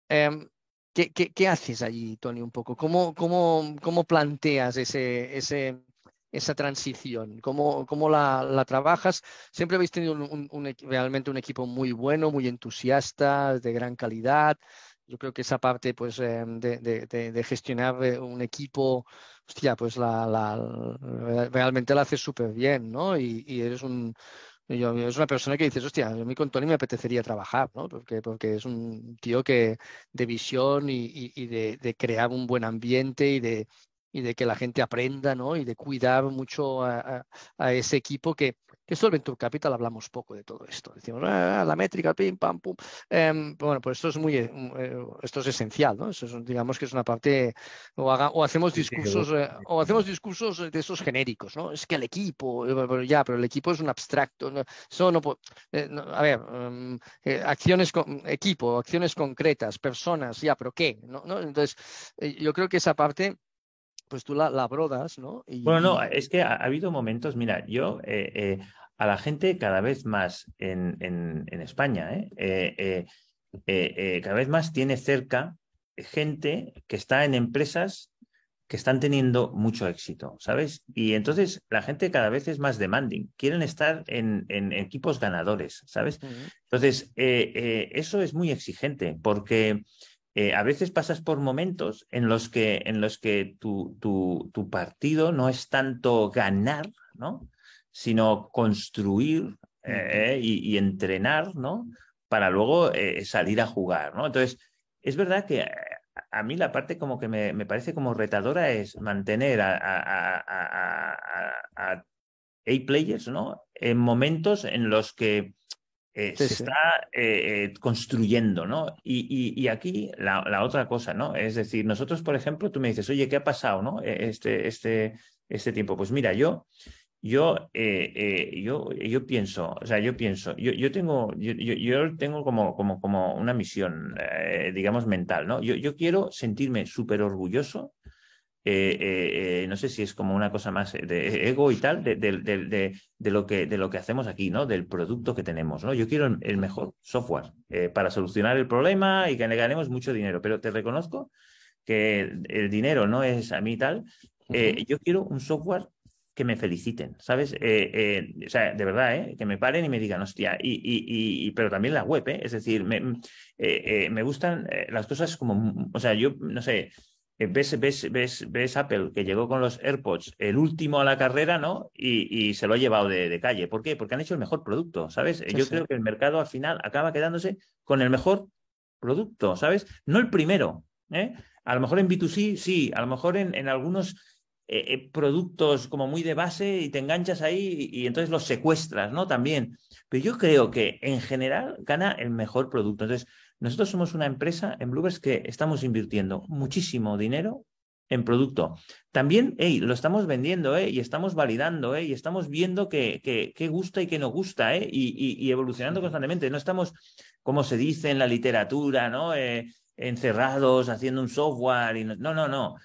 eh, ¿qué, qué, qué, haces allí, Tony? Un poco, ¿cómo, cómo, cómo planteas ese, ese, esa transición? ¿Cómo, cómo la, la, trabajas? Siempre habéis tenido un, un, un, realmente un equipo muy bueno, muy entusiasta, de gran calidad. Yo creo que esa parte pues, eh, de, de, de, gestionar eh, un equipo, hostia, pues la, la realmente la haces súper bien, ¿no? Y, y eres un, yo, es una persona que dices, hostia, a mí con Tony me apetecería trabajar, ¿no? Porque, porque es un tío que de visión y, y, y de, de, crear un buen ambiente y de, y de que la gente aprenda, ¿no? Y de cuidar mucho a, a, a ese equipo que, que esto del Venture Capital hablamos poco de todo esto. Decimos, ah, la métrica, pim, pam, pum. Eh, bueno, pues esto es muy, eh, esto es esencial, ¿no? Eso es, digamos que es una parte, o, haga, o hacemos discursos, eh, o hacemos discursos de esos genéricos, ¿no? Es que el equipo, eh, ya, pero el equipo es un abstracto. ¿no? Eso no, eh, no a ver, um, acciones, con, equipo, acciones concretas, personas, ya, pero ¿qué? ¿No? ¿No? Entonces, yo creo que esa parte pues tú la, la brodas, ¿no? Y, bueno, no, es que ha, ha habido momentos, mira, yo eh, eh, a la gente cada vez más en, en, en España, ¿eh? cada vez más tiene cerca gente que está en empresas que están teniendo mucho éxito, ¿sabes? Y entonces la gente cada vez es más demanding, quieren estar en, en equipos ganadores, ¿sabes? Uh -huh. Entonces, eso es muy exigente porque eh, a veces pasas por momentos en los que, en los que tu, tu, tu partido no es tanto ganar, ¿no? sino construir eh, y, y, entrenar, ¿no? Para luego eh, salir a jugar, ¿no? Entonces, es verdad que a mí la parte como que me, me parece como retadora es mantener a, a, a, a, a players, ¿no? En momentos en los que eh, sí, se sí. está eh, construyendo, ¿no? Y, y, y aquí la, la, otra cosa, ¿no? Es decir, nosotros, por ejemplo, tú me dices, oye, ¿qué ha pasado, no? E, este, este, este tiempo. Pues mira, yo, yo, eh, yo, yo pienso, o sea, yo pienso, yo, yo tengo, yo, yo, tengo como, como, como una misión, digamos, mental, ¿no? Yo, yo quiero sentirme súper orgulloso eh, eh, no sé si es como una cosa más de ego y tal, de, de, de, de, lo, que, de lo que hacemos aquí, ¿no? Del producto que tenemos, ¿no? Yo quiero el, el mejor software eh, para solucionar el problema y que le ganemos mucho dinero, pero te reconozco que el, el dinero no es a mí tal. yo quiero un software que me feliciten, ¿sabes? o sea, de verdad, que me paren y me digan, hostia, y, y, y pero también la web, es decir, me, me gustan las cosas como, o sea, yo, no sé, eh, ves, ves, ves, ves Apple que llegó con los AirPods el último a la carrera, ¿no? Y, y se lo ha llevado de, de, calle. ¿Por qué? Porque han hecho el mejor producto, ¿sabes? Sí, Yo sí. creo que el mercado al final acaba quedándose con el mejor producto, ¿sabes? No el primero, ¿eh? A lo mejor en B2C, sí, a lo mejor en, en algunos eh, eh productos como muy de base y te enganchas ahí y, y, entonces los secuestras, ¿no? También. Pero yo creo que en general gana el mejor producto. Entonces, nosotros somos una empresa en Bluebers que estamos invirtiendo muchísimo dinero en producto. También, hey, lo estamos vendiendo, ¿eh? Y estamos validando, ¿eh? Y estamos viendo que, que, que gusta y que no gusta, ¿eh? Y, y, y, evolucionando constantemente. No estamos, como se dice en la literatura, ¿no? Encerrados haciendo un software. Y no, no, no. no.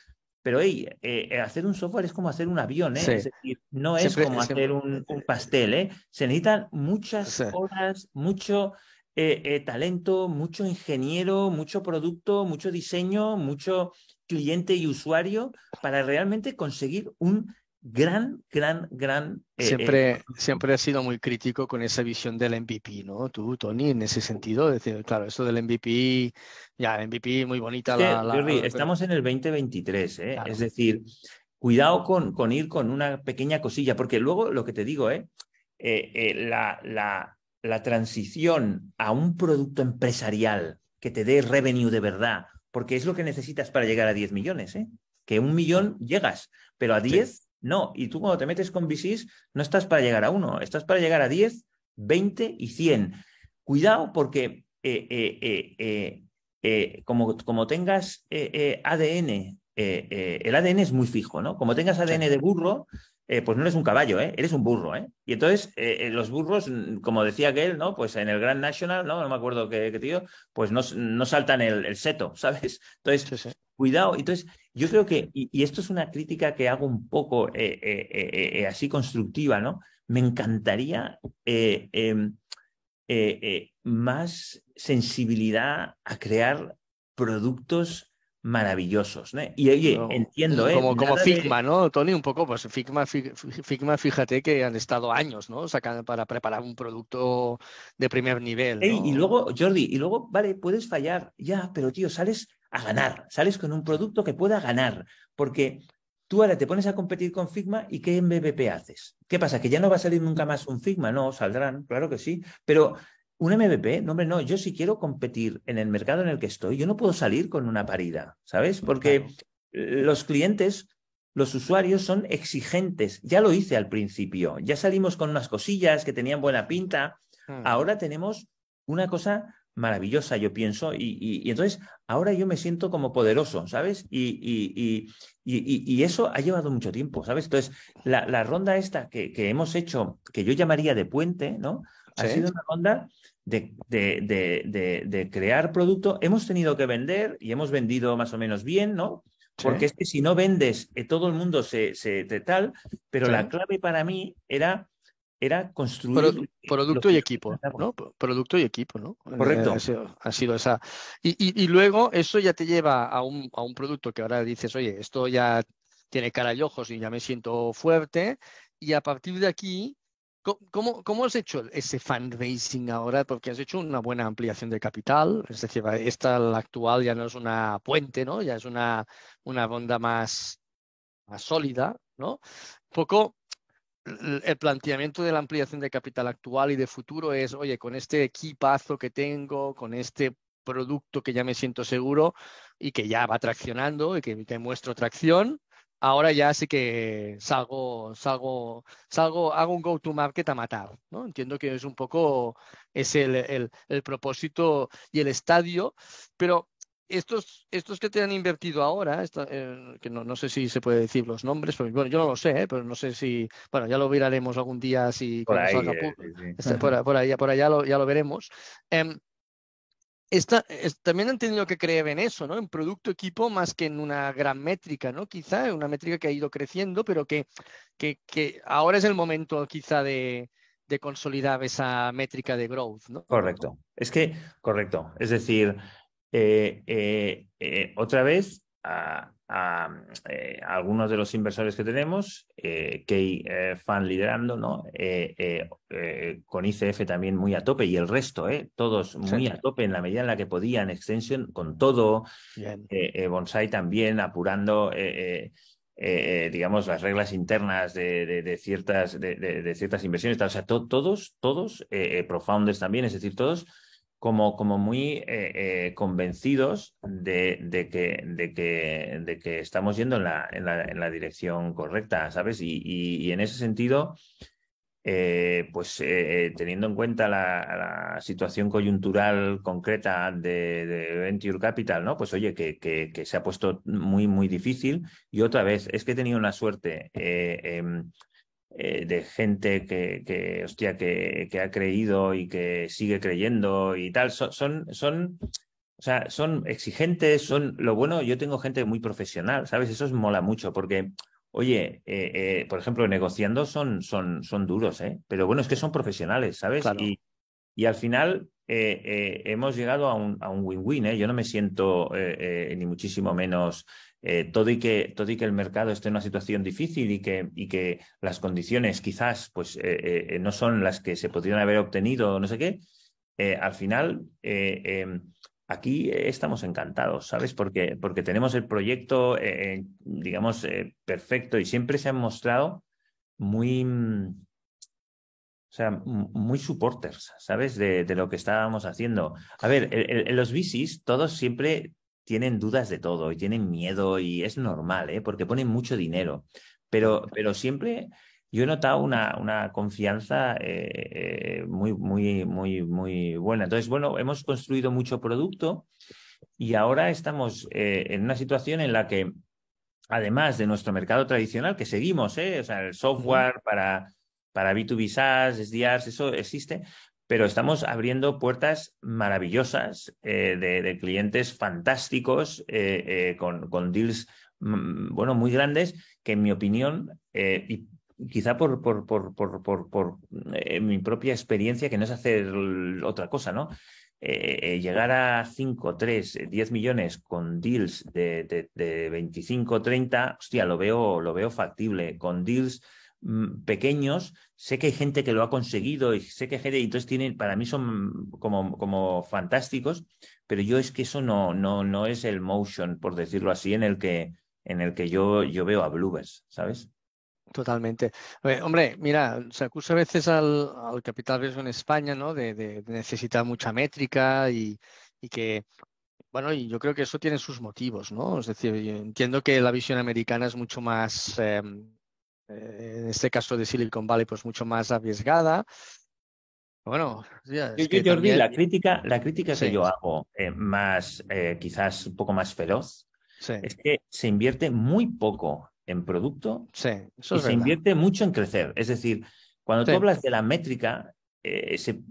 Pero hey, eh, hacer un software es como hacer un avión, ¿eh? Sí. Es decir, no es siempre, como hacer un, un, pastel, ¿eh? Se necesitan muchas sí. horas, mucho eh, eh, talento, mucho ingeniero, mucho producto, mucho diseño, mucho cliente y usuario para realmente conseguir un gran, gran, gran... Eh, siempre, eh, siempre ha sido muy crítico con esa visión del MVP, ¿no? Tú, Tony, en ese sentido, decir, claro, esto del MVP, ya, el MVP muy bonita. La, la, Jordi, la, estamos en el 2023, ¿eh? Claro. Es decir, cuidado con, con, ir con una pequeña cosilla, porque luego lo que te digo, ¿eh? la, la, la transición a un producto empresarial que te dé revenue de verdad, porque es lo que necesitas para llegar a 10 millones, ¿eh? Que un millón llegas, pero a 10 sí. No. Y tú cuando te metes con VCs no estás para llegar a uno, estás para llegar a 10, 20 y 100. Cuidado porque eh, eh, eh, como, como, tengas ADN, el ADN es muy fijo, ¿no? Como tengas ADN de burro, pues no eres un caballo, eres un burro. ¿eh? Y entonces los burros, como decía aquel, ¿no? pues en el Grand National, no, no me acuerdo qué, tío, pues no, no saltan el, seto, ¿sabes? Entonces, cuidado. Entonces, yo creo que, y, esto es una crítica que hago un poco así constructiva, ¿no? Me encantaría em, más sensibilidad a crear productos maravillosos. ¿no? Y oye, entiendo, ¿eh? Como, como Figma, ¿no, Tony? Un poco, pues Figma, Figma, fíjate que han estado años, ¿no? Sacando para preparar un producto de primer nivel. y luego, Jordi, y luego, vale, puedes fallar, ya, pero tío, sales a ganar, sales con un producto que pueda ganar, porque tú ahora te pones a competir con Figma y ¿qué MVP haces? ¿Qué pasa? ¿Que ya no va a salir nunca más un Figma? No, saldrán, claro que sí, pero un MVP, no, hombre, no, yo si quiero competir en el mercado en el que estoy, yo no puedo salir con una parida, ¿sabes? Porque los clientes, los usuarios son exigentes. Ya lo hice al principio, ya salimos con unas cosillas que tenían buena pinta, hmm. ahora tenemos una cosa maravillosa, yo pienso, y, entonces ahora yo me siento como poderoso, ¿sabes? Y, y eso ha llevado mucho tiempo, ¿sabes? Entonces, la, ronda esta que, que, hemos hecho, que yo llamaría de puente, ¿no? Ha sido una ronda de, de, de, crear producto, hemos tenido que vender y hemos vendido más o menos bien, ¿no? Porque es que si no vendes, eh, todo el mundo se, se tal, pero la clave para mí era, era construir. producto y equipo, ¿no? Producto y equipo, ¿no? Correcto. Eh, ha sido, esa. Y, y, luego eso ya te lleva a un, a un producto que ahora dices, oye, esto ya tiene cara y ojos y ya me siento fuerte. Y a partir de aquí ¿Cómo, ¿Cómo, has hecho ese fundraising ahora? Porque has hecho una buena ampliación de capital, es decir, esta la actual ya no es una puente, ¿no? Ya es una, una ronda más, más sólida, ¿no? Un poco el planteamiento de la ampliación de capital actual y de futuro es, oye, con este equipazo que tengo, con este producto que ya me siento seguro y que ya va traccionando y que, que muestro tracción, ahora ya sí que salgo, salgo, salgo, hago un go-to-market a matar, ¿no? Entiendo que es un poco, es el, propósito y el estadio, pero estos, estos que te han invertido ahora, eh, que no, sé si se puede decir los nombres, pero bueno, yo no lo sé, ¿eh? pero no sé si, bueno, ya lo miraremos algún día si por ahí, eh, este, por, allá, por allá ya lo veremos. Em, también han tenido que creer en eso, ¿no? En producto equipo más que en una gran métrica, ¿no? Quizá una métrica que ha ido creciendo, pero que, que, que ahora es el momento quizá de, de, consolidar esa métrica de growth, ¿no? Correcto. Es que, correcto. Es decir, otra vez, a, eh, algunos de los inversores que tenemos, eh, Key eh, Fan liderando, ¿no? Eh, con ICF también muy a tope y el resto, todos muy a tope en la medida en la que podían, Extension con todo, Bonsai también apurando. digamos, las reglas internas de, ciertas, de, ciertas inversiones. O sea, todos, todos, Profounders también, es decir, todos como, como muy eh, eh, convencidos de, de, que, de, que, estamos yendo en la, en la, en la dirección correcta, ¿sabes? Y, y, en ese sentido, eh, pues teniendo en cuenta la, situación coyuntural concreta de, Venture Capital, ¿no? Pues oye, que, que, se ha puesto muy, muy difícil. Y otra vez, es que he tenido una suerte. Eh, de gente que, que hostia, que, que, ha creído y que sigue creyendo y tal. Son, son, son, o sea, son exigentes, son lo bueno, yo tengo gente muy profesional, ¿sabes? Eso es mola mucho porque, oye, eh, eh, por ejemplo, negociando son, son, son duros, ¿eh? Pero bueno, es que son profesionales, ¿sabes? Y, y al final hemos llegado a un win-win, ¿eh? Yo no me siento ni muchísimo menos eh, todo, y que, todo y que el mercado esté en una situación difícil y que, y que las condiciones quizás pues, eh, eh, no son las que se podrían haber obtenido, no sé qué, al final em, aquí estamos encantados, ¿sabes? Porque, porque tenemos el proyecto, digamos, perfecto y siempre se han mostrado muy... O sea, muy supporters, ¿sabes? De, lo que estábamos haciendo. A ver, en los VCs todos siempre tienen dudas de todo y tienen miedo y es normal, ¿eh? porque ponen mucho dinero. Pero, pero siempre yo he notado una, una confianza eh, eh, muy, muy, muy, muy buena. Entonces, bueno, hemos construido mucho producto y ahora estamos en una situación en la que además de nuestro mercado tradicional, que seguimos, ¿eh? o sea, el software para, para B2B SaaS, SDRs, eso existe, pero estamos abriendo puertas maravillosas eh, de, clientes fantásticos eh, con, con, deals mm, bueno, muy grandes que en mi opinión, y quizá por, por, por, por, por mi propia experiencia, que no es hacer otra cosa, ¿no? Eh, llegar a 5, 3, 10 millones con deals de, de, 25, 30, hostia, lo veo, lo veo factible. Con deals pequeños, sé que hay gente que lo ha conseguido y sé que hay gente, entonces tienen, para mí son como, como fantásticos, pero yo es que eso no, no, no es el motion, por decirlo así, en el que, en el que yo, yo veo a Bluebers, ¿sabes? Totalmente. hombre, mira, se acusa a veces al, capital riesgo en España, ¿no? De, necesitar mucha métrica y, que, bueno, y yo creo que eso tiene sus motivos, ¿no? Es decir, entiendo que la visión americana es mucho más, em, en este caso de Silicon Valley, pues mucho más arriesgada. Bueno, es que Jordi, la crítica, la crítica que yo hago eh, más, eh, quizás un poco más feroz, es que se invierte muy poco en producto sí, y se invierte mucho en crecer. Es decir, cuando tú hablas de la métrica, eh, se,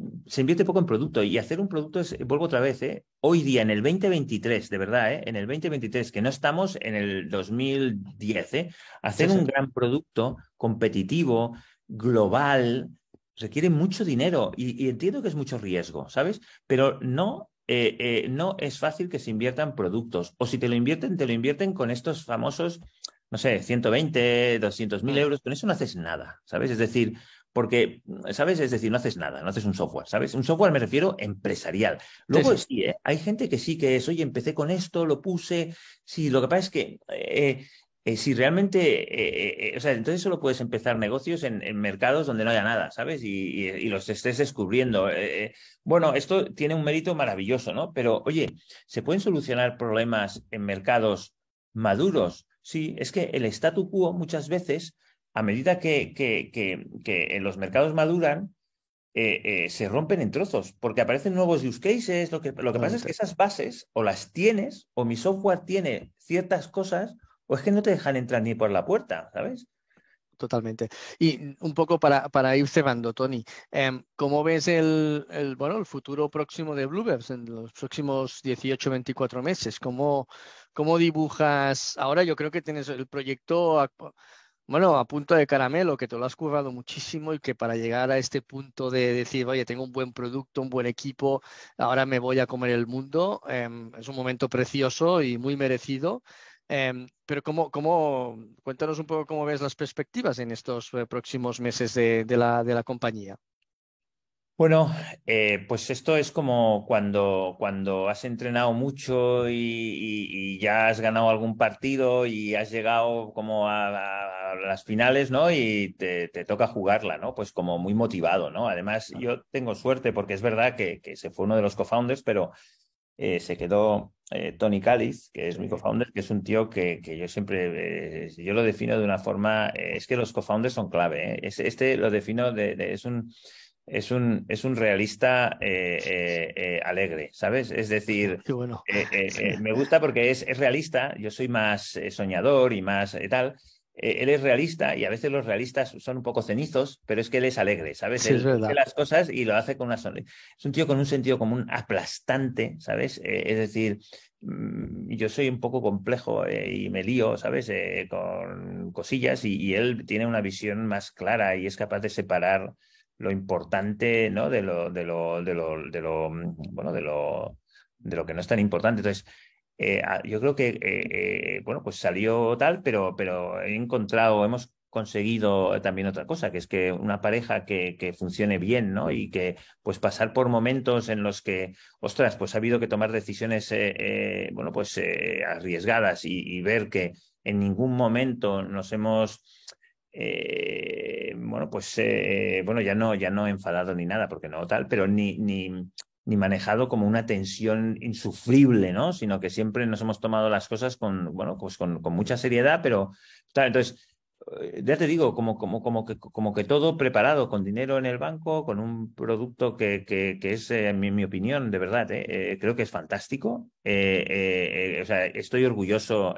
invierte poco en producto y hacer un producto es, vuelvo otra vez, eh, hoy día en el 2023, de verdad, eh, en el 2023, que no estamos en el 2010, eh, hacer un gran producto competitivo, global, requiere mucho dinero y, y, entiendo que es mucho riesgo, ¿sabes? Pero no no es fácil que se inviertan productos. O si te lo invierten, te lo invierten con estos famosos, no sé, 120, 200 mil euros. Con eso no haces nada, ¿sabes? Es decir, porque, ¿sabes? Es decir, no haces nada, no haces un software, ¿sabes? Un software me refiero empresarial. Luego sí, ¿eh? hay gente que sí que es, oye, empecé con esto, lo puse. Sí, lo que pasa es que eh, si realmente, eh, eh, o sea, entonces solo puedes empezar negocios en, mercados donde no haya nada, ¿sabes? Y, los estés descubriendo. bueno, esto tiene un mérito maravilloso, ¿no? Pero, oye, ¿se pueden solucionar problemas en mercados maduros? Sí, es que el statu quo muchas veces, a medida que, que, que, los mercados maduran, se rompen en trozos, porque aparecen nuevos use cases. Lo que, lo que pasa es que esas bases o las tienes, o mi software tiene ciertas cosas, o es que no te dejan entrar ni por la puerta, ¿sabes? Totalmente. Y un poco para, para ir cerrando, Tony, em, ¿cómo ves el, el, bueno, el futuro próximo de Bluebirds en los próximos 18, 24 meses? ¿Cómo, ¿Cómo dibujas? Ahora yo creo que tienes el proyecto bueno, a punto de caramelo, que te lo has currado muchísimo y que para llegar a este punto de decir, oye, tengo un buen producto, un buen equipo, ahora me voy a comer el mundo, em, es un momento precioso y muy merecido. Em, pero ¿cómo, cómo, cuéntanos un poco cómo ves las perspectivas en estos eh, próximos meses de, la, de la compañía. Bueno, eh, pues esto es como cuando, cuando has entrenado mucho y, ya has ganado algún partido y has llegado como a, las finales, ¿no? Y te, toca jugarla, ¿no? Pues como muy motivado, ¿no? Además, yo tengo suerte porque es verdad que, que se fue uno de los co-founders, pero eh, se quedó eh, Tony Cáliz, que es mi co-founder, que es un tío que, que yo siempre, eh, yo lo defino de una forma, es que los co-founders son clave. este lo defino de, es un... Es un, es un realista alegre, ¿sabes? Es decir, bueno. me gusta porque es, es realista, yo soy más soñador y más tal, eh, él es realista y a veces los realistas son un poco cenizos, pero es que él es alegre, ¿sabes? él hace las cosas y lo hace con una sonrisa. Es un tío con un sentido común aplastante, ¿sabes? Eh, es decir, mm, yo soy un poco complejo eh, y me lío, ¿sabes? con cosillas y, él tiene una visión más clara y es capaz de separar lo importante, ¿no? De lo, de lo, de lo, de lo, bueno, de lo, de lo que no es tan importante. Entonces, eh, yo creo que, eh, eh, bueno, pues salió tal, pero, pero he encontrado, hemos conseguido también otra cosa, que es que una pareja que, que, funcione bien, ¿no? Y que pues pasar por momentos en los que, ostras, pues ha habido que tomar decisiones, bueno, pues arriesgadas y, ver que en ningún momento nos hemos, bueno, pues, bueno, ya no, ya no enfadado ni nada, porque no tal, pero ni, ni, ni manejado como una tensión insufrible, ¿no? Sino que siempre nos hemos tomado las cosas con, bueno, pues con, con mucha seriedad, pero entonces, eh, ya te digo, como, como, como, que, como que todo preparado, con dinero en el banco, con un producto que, que, que es, en mi, opinión, de verdad, ¿eh? Eh, creo que es fantástico. o sea, estoy orgulloso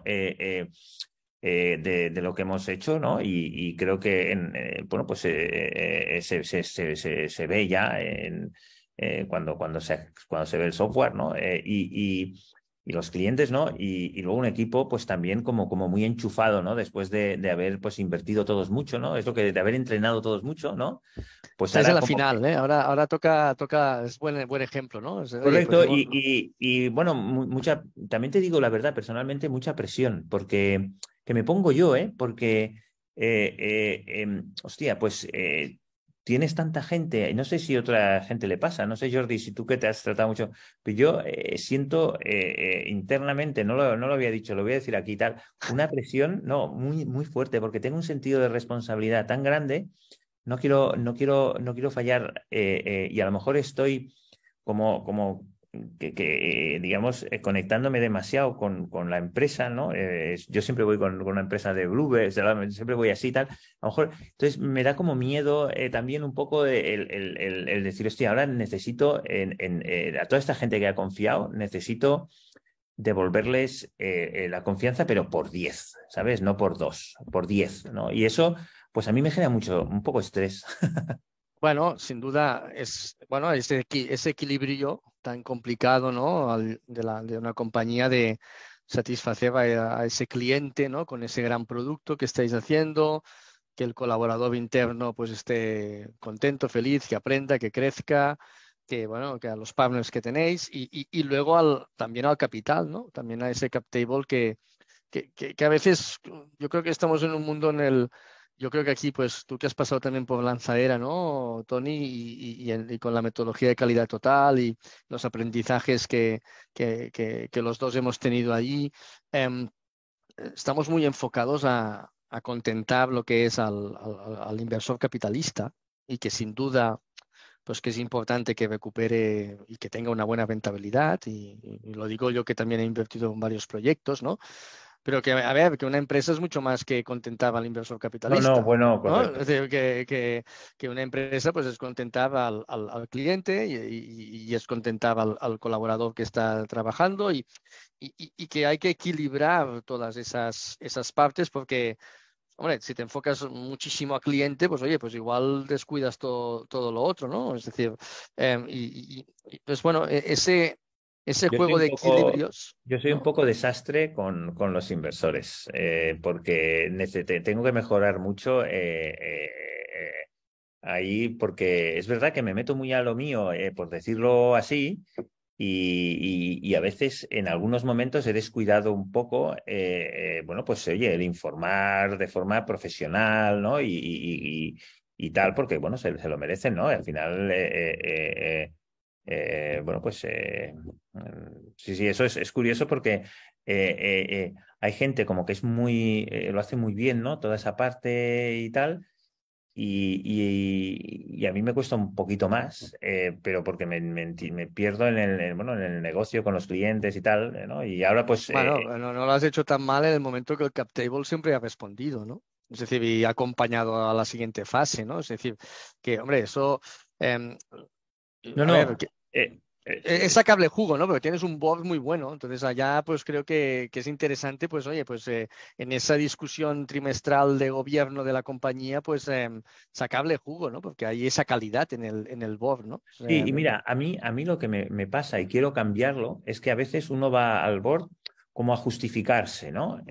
de, lo que hemos hecho, ¿no? Y, creo que, en, bueno, pues se, se, ve ya en, cuando, cuando, se, cuando se ve el software, ¿no? y, y los clientes, ¿no? Y, luego un equipo, pues también como, como muy enchufado, ¿no? Después de, de, haber pues invertido todos mucho, ¿no? Es lo que de haber entrenado todos mucho, ¿no? Pues es la final, ¿eh? Ahora, ahora toca, toca, es buen, buen ejemplo, ¿no? Correcto, pues, y, y, bueno, mucha, también te digo la verdad, personalmente, mucha presión, porque que me pongo yo, ¿eh? Porque, eh, eh, em, hostia, pues eh, tienes tanta gente, no sé si otra gente le pasa, no sé Jordi, si tú que te has tratado mucho, pero yo siento internamente, no lo, no lo había dicho, lo voy a decir aquí tal, una presión, no, muy, muy fuerte, porque tengo un sentido de responsabilidad tan grande, no quiero, no quiero, no quiero fallar y a lo mejor estoy como, como que, digamos, eh, conectándome demasiado con, con la empresa, ¿no? Eh, yo siempre voy con, con, una empresa de Bluebird, siempre voy así y tal. A lo mejor, entonces me da como miedo eh, también un poco el, el, el, decir, hostia, ahora necesito, en, a toda esta gente que ha confiado, necesito devolverles la confianza, pero por 10, ¿sabes? No por 2, por 10, ¿no? Y eso, pues a mí me genera mucho, un poco estrés. Bueno, sin duda es, bueno, ese, ese equilibrio tan complicado, ¿no? de, la, de una compañía de satisfacer a, ese cliente, ¿no? Con ese gran producto que estáis haciendo, que el colaborador interno pues esté contento, feliz, que aprenda, que crezca, que bueno, que a los partners que tenéis y, y, luego al, también al capital, ¿no? También a ese cap table que, que, que, a veces yo creo que estamos en un mundo en el yo creo que aquí, pues tú que has pasado también por lanzadera, ¿no, Tony? Y, con la metodología de calidad total y los aprendizajes que, que, que, los dos hemos tenido allí, em, estamos muy enfocados a, a, contentar lo que es al, al, inversor capitalista y que sin duda pues que es importante que recupere y que tenga una buena rentabilidad y, y, lo digo yo que también he invertido en varios proyectos, ¿no? Pero que, a ver, que una empresa es mucho más que contentar al inversor capitalista. No, no, bueno, Es decir, que, que, que, una empresa pues es contentar al, al, cliente y, y, es contentar al, al, colaborador que está trabajando y, y, que hay que equilibrar todas esas, esas partes porque, hombre, si te enfocas muchísimo al cliente, pues oye, pues igual descuidas todo, todo lo otro, ¿no? Es decir, eh, y, pues bueno, e, ese, juego de equilibrios. Yo soy un poco desastre con, con los inversores, eh, porque tengo que mejorar mucho eh, eh, ahí, porque es verdad que me meto muy a lo mío, por decirlo así, y, y, a veces en algunos momentos he descuidado un poco, bueno, pues oye, el informar de forma profesional, ¿no? Y, y tal, porque bueno, se, se, lo merecen, ¿no? Al final eh, bueno, pues eh, sí, sí, eso es, es curioso porque eh, hay gente como que es muy, lo hace muy bien, ¿no? Toda esa parte y tal. Y, a mí me cuesta un poquito más, pero porque me, me, pierdo en el, bueno, en el negocio con los clientes y tal, ¿no? Y ahora pues... Bueno, no, lo has hecho tan mal en el momento que el cap table siempre ha respondido, ¿no? Es decir, y ha acompañado a la siguiente fase, ¿no? Es decir, que, hombre, eso... Em, no, no. Eh, eh, es sacable jugo, ¿no? Pero tienes un board muy bueno. Entonces allá, pues creo que, que es interesante, pues oye, pues eh, en esa discusión trimestral de gobierno de la compañía, pues em, sacable jugo, ¿no? Porque hay esa calidad en el, en el board, ¿no? Sí, y mira, a mí, a mí lo que me, me, pasa y quiero cambiarlo es que a veces uno va al board como a justificarse, ¿no?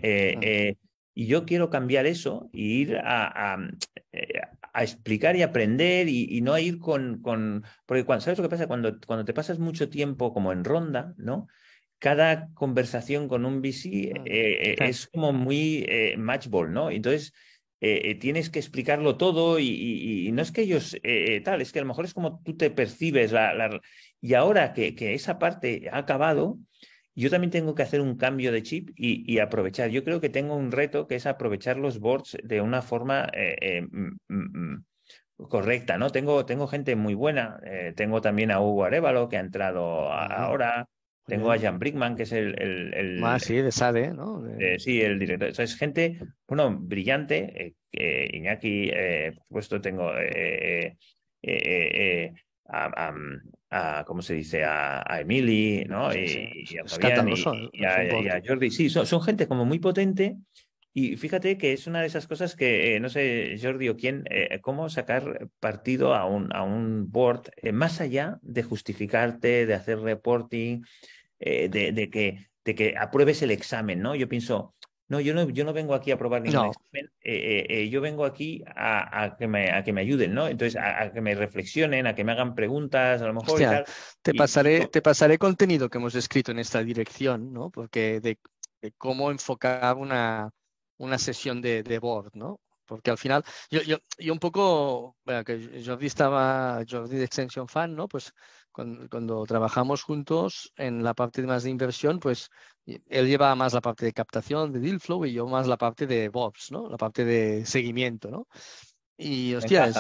Y yo quiero cambiar eso e ir a, eh, a, explicar y aprender y, no a ir con, con... Porque cuando, ¿sabes lo que pasa? Cuando, cuando te pasas mucho tiempo como en ronda, ¿no? Cada conversación con un VC eh, eh, es como muy matchball, ¿no? Entonces, tienes que explicarlo todo y, no es que ellos tal, es que a lo mejor es como tú te percibes. La, la... Y ahora que, que esa parte ha acabado, yo también tengo que hacer un cambio de chip y, aprovechar. Yo creo que tengo un reto que es aprovechar los boards de una forma eh, eh, correcta, ¿no? Tengo, tengo gente muy buena. Eh, tengo también a Hugo Arevalo, que ha entrado ahora. Tengo a Jan Brickman, que es el... el, ah, sí, de SADE, ¿no? sí, el director. O es gente, bueno, brillante. Iñaki, por supuesto, tengo a, ¿cómo se dice? A, a Emily, ¿no? y, a Fabián y, a, Jordi. Sí, son, gente como muy potente Y fíjate que es una de esas cosas que, eh, no sé, Jordi o quién, eh, cómo sacar partido a un, a un board eh, más allá de justificarte, de hacer reporting, de, de, que, de que apruebes el examen, ¿no? Yo pienso, no, yo no, yo no vengo aquí a probar ningún examen, yo vengo aquí a, a, que me, a que me ayuden, ¿no? Entonces, a, que me reflexionen, a que me hagan preguntas, a lo mejor. Te, pasaré, te pasaré contenido que hemos escrito en esta dirección, ¿no? Porque de, cómo enfocar una, una sesión de, de board, ¿no? porque al final, yo, yo, yo un poco, bueno, que Jordi estaba, Jordi de Extension Fan, ¿no? Pues cuando, trabajamos juntos en la parte más de inversión, pues él lleva más la parte de captación, de deal flow, y yo más la parte de Bobs, ¿no? La parte de seguimiento, ¿no? Y hostia,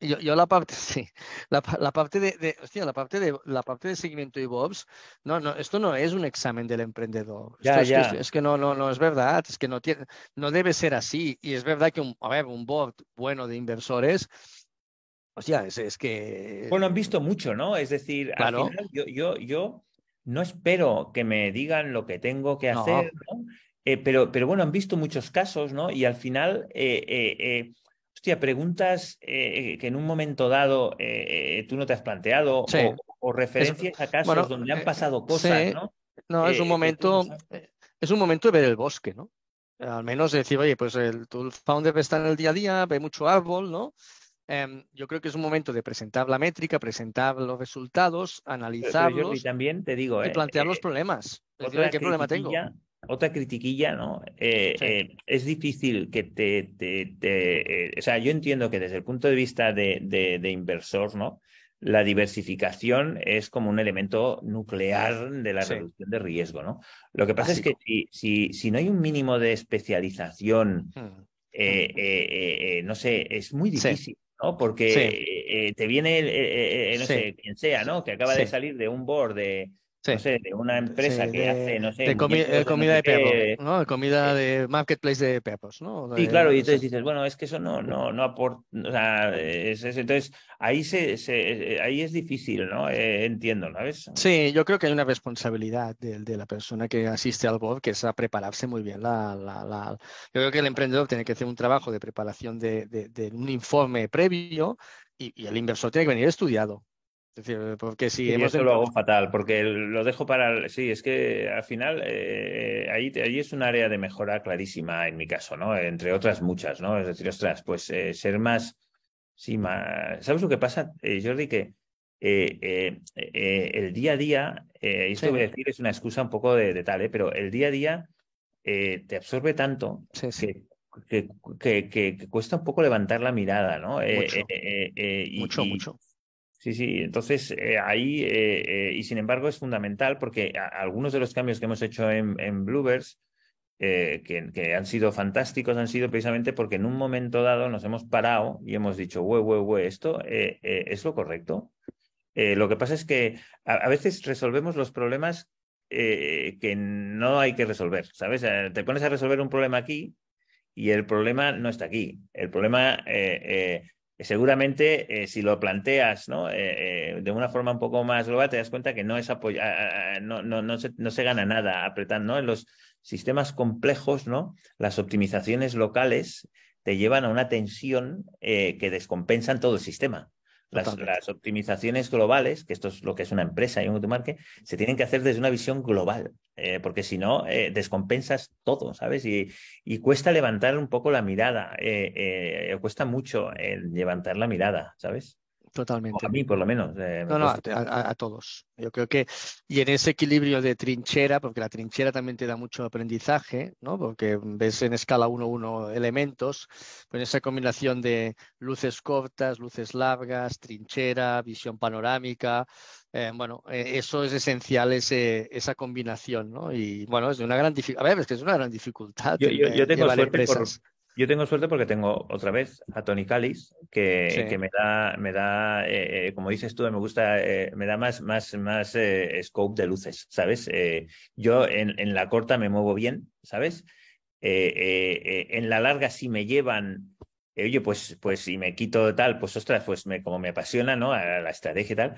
yo, yo, la parte, sí, la, la parte de, de, hostia, la parte de la parte de seguimiento y Bobs, no, no, esto no es un examen del emprendedor. Ya, es, ya. Que, es, que, no, no, no es verdad, es que no tiene, no debe ser así. Y es verdad que un, a ver, un board bueno de inversores Hostia, es, es, que. Bueno, han visto mucho, ¿no? Es decir, claro. al final yo, yo, yo no espero que me digan lo que tengo que hacer, no. Eh, pero, pero bueno, han visto muchos casos, ¿no? Y al final, eh, eh, hostia, preguntas que en un momento dado tú no te has planteado sí. o, o, referencias es, a casos bueno, donde han pasado cosas, sí. ¿no? No, es un momento, es un momento de ver el bosque, ¿no? Al menos decir, oye, pues el, tu founder está en el día a día, ve mucho árbol, ¿no? Um, yo creo que es un momento de presentar la métrica, presentar los resultados, analizarlos y también te digo, y plantear eh, los problemas. Es decir, ¿Qué problema tengo? Otra critiquilla, ¿no? Eh, Sí. eh, es difícil que te... te- te, eh, o sea, yo entiendo que desde el punto de vista de, de- de inversor, ¿no? La diversificación es como un elemento nuclear de la Sí. reducción de riesgo, ¿no? Lo que pasa es que si, si, si no hay un mínimo de especialización, Hmm. eh, eh, eh, eh, no sé, es muy Sí. ¿No? Porque Sí. eh, eh, te viene, el, eh, eh, no Sí. sé, quien sea, ¿no? Que acaba de salir de un board de, Sí. no sé, de una empresa Sí, que de, hace, no sé, de comi muñecos eh, comida no de sé perro, qué. ¿no? Comida Eh, de marketplace de perros, ¿no? Sí, De- claro, y entonces dices, bueno, es que eso no, no, no aporta, o sea, es, es- entonces ahí se, se- eh, ahí es difícil, ¿no? Eh, entiendo, ¿sabes? Sí, yo creo que hay una responsabilidad de, de la persona que asiste al board, que es a prepararse muy bien. La, la, la- Yo creo que el emprendedor tiene que hacer un trabajo de preparación de, de- de un informe previo y, y el inversor tiene que venir estudiado. Es decir, porque si Sí, yo hemos eso lo hago fatal, porque lo dejo para, el- sí, es que al final eh, ahí, ahí es un área de mejora clarísima en mi caso, ¿no? Entre otras muchas, ¿no? Es decir, ostras, pues eh, ser más, sí, más, ¿sabes lo que pasa, eh, Jordi? Que eh, eh, eh, el día a día, eh, y esto Sí. voy a decir es una excusa un poco de, de tal, ¿eh? Pero el día a día eh, te absorbe tanto Sí, que, que, que, que- que cuesta un poco levantar la mirada, ¿no? Eh, Mucho. eh, eh, eh, y- mucho, y- mucho. Sí, sí, entonces eh, ahí, eh, eh, y sin embargo es fundamental porque algunos de los cambios que hemos hecho en, en Bluebirds, que, han sido fantásticos, han sido precisamente porque en un momento dado nos hemos parado y hemos dicho, güey, güey, güey, ¿esto es lo correcto? Lo que pasa es que a, veces resolvemos los problemas que no hay que resolver, ¿sabes? Te pones a resolver un problema aquí y el problema no está aquí. El problema... seguramente eh, si lo planteas ¿no? Eh, eh, de una forma un poco más global, te das cuenta que no es apoyar, no, no, no, se, no se gana nada apretando. ¿no? En los sistemas complejos, ¿no? Las optimizaciones locales te llevan a una tensión que descompensan todo el sistema. Las, las, optimizaciones globales, que esto es lo que es una empresa y un automarque, se tienen que hacer desde una visión global, eh, porque si no, eh, descompensas todo, ¿sabes? Y, y, cuesta levantar un poco la mirada, eh, cuesta mucho levantar la mirada, ¿sabes? Totalmente. O a mí, por lo menos. Eh, no, no, a, a, a, todos. Yo creo que, y en ese equilibrio de trinchera, porque la trinchera también te da mucho aprendizaje, ¿no? Porque ves en escala 1-1 elementos, con esa combinación de luces cortas, luces largas, trinchera, visión panorámica. Eh, bueno, eh, eso es esencial, ese, esa combinación, ¿no? Y bueno, es de una gran dificultad. A ver, es que es una gran dificultad. Yo, yo, yo tengo suerte por, yo tengo suerte porque tengo otra vez a Tony Callis, que, Sí. que me da, me da eh, como dices tú, me gusta, eh, me da más, más, más eh, scope de luces, ¿sabes? Eh, yo en, en, la corta me muevo bien, ¿sabes? Eh, en la larga, si me llevan, oye, pues, pues si me quito tal, pues ostras, pues me, como me apasiona, ¿no? A la estrategia y tal.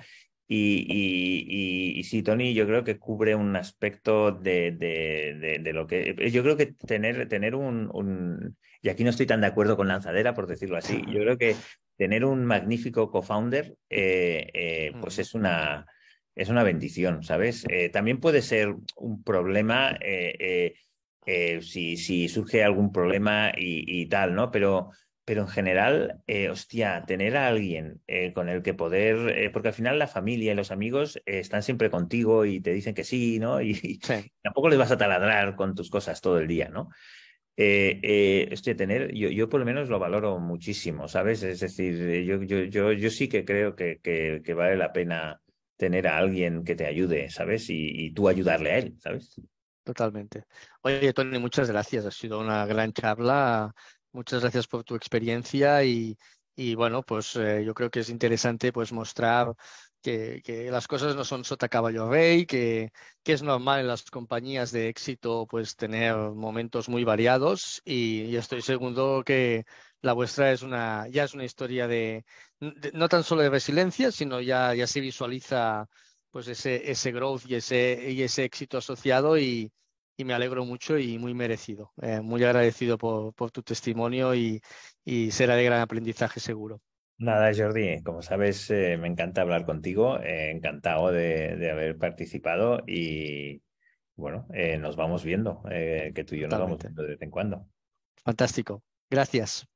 Y, y, sí, Tony, yo creo que cubre un aspecto de, de, de, lo que. Yo creo que tener, tener un, un, Y aquí no estoy tan de acuerdo con Lanzadera, por decirlo así. Yo creo que tener un magnífico co-founder, eh, eh, pues es una, es una bendición, ¿sabes? Eh, también puede ser un problema si, si, surge algún problema y, y tal, ¿no? Pero pero en general, eh, hostia, tener a alguien eh, con el que poder, eh, porque al final la familia y los amigos están siempre contigo y te dicen que sí, ¿no? Y, tampoco les vas a taladrar con tus cosas todo el día, ¿no? hostia, tener, yo, yo por lo menos lo valoro muchísimo, ¿sabes? Es decir, yo, yo, yo, yo sí que creo que, que, vale la pena tener a alguien que te ayude, ¿sabes? Y, y tú ayudarle a él, ¿sabes? Totalmente. Oye, Tony, muchas gracias. Ha sido una gran charla. Muchas gracias por tu experiencia y, bueno, pues eh, yo creo que es interesante pues mostrar que, las cosas no son sota caballo rey, que, que, es normal en las compañías de éxito pues tener momentos muy variados y, estoy seguro que la vuestra es una, ya es una historia de, no tan solo de resiliencia, sino ya, ya se visualiza pues ese, ese growth y ese, y ese éxito asociado y, y me alegro mucho y muy merecido. Eh, muy agradecido por, por tu testimonio y, y, será de gran aprendizaje seguro. Nada, Jordi, como sabes, eh, me encanta hablar contigo, eh, encantado de, de, haber participado y bueno, nos vamos viendo, que tú y yo nos vamos viendo de vez en cuando. Fantástico, gracias.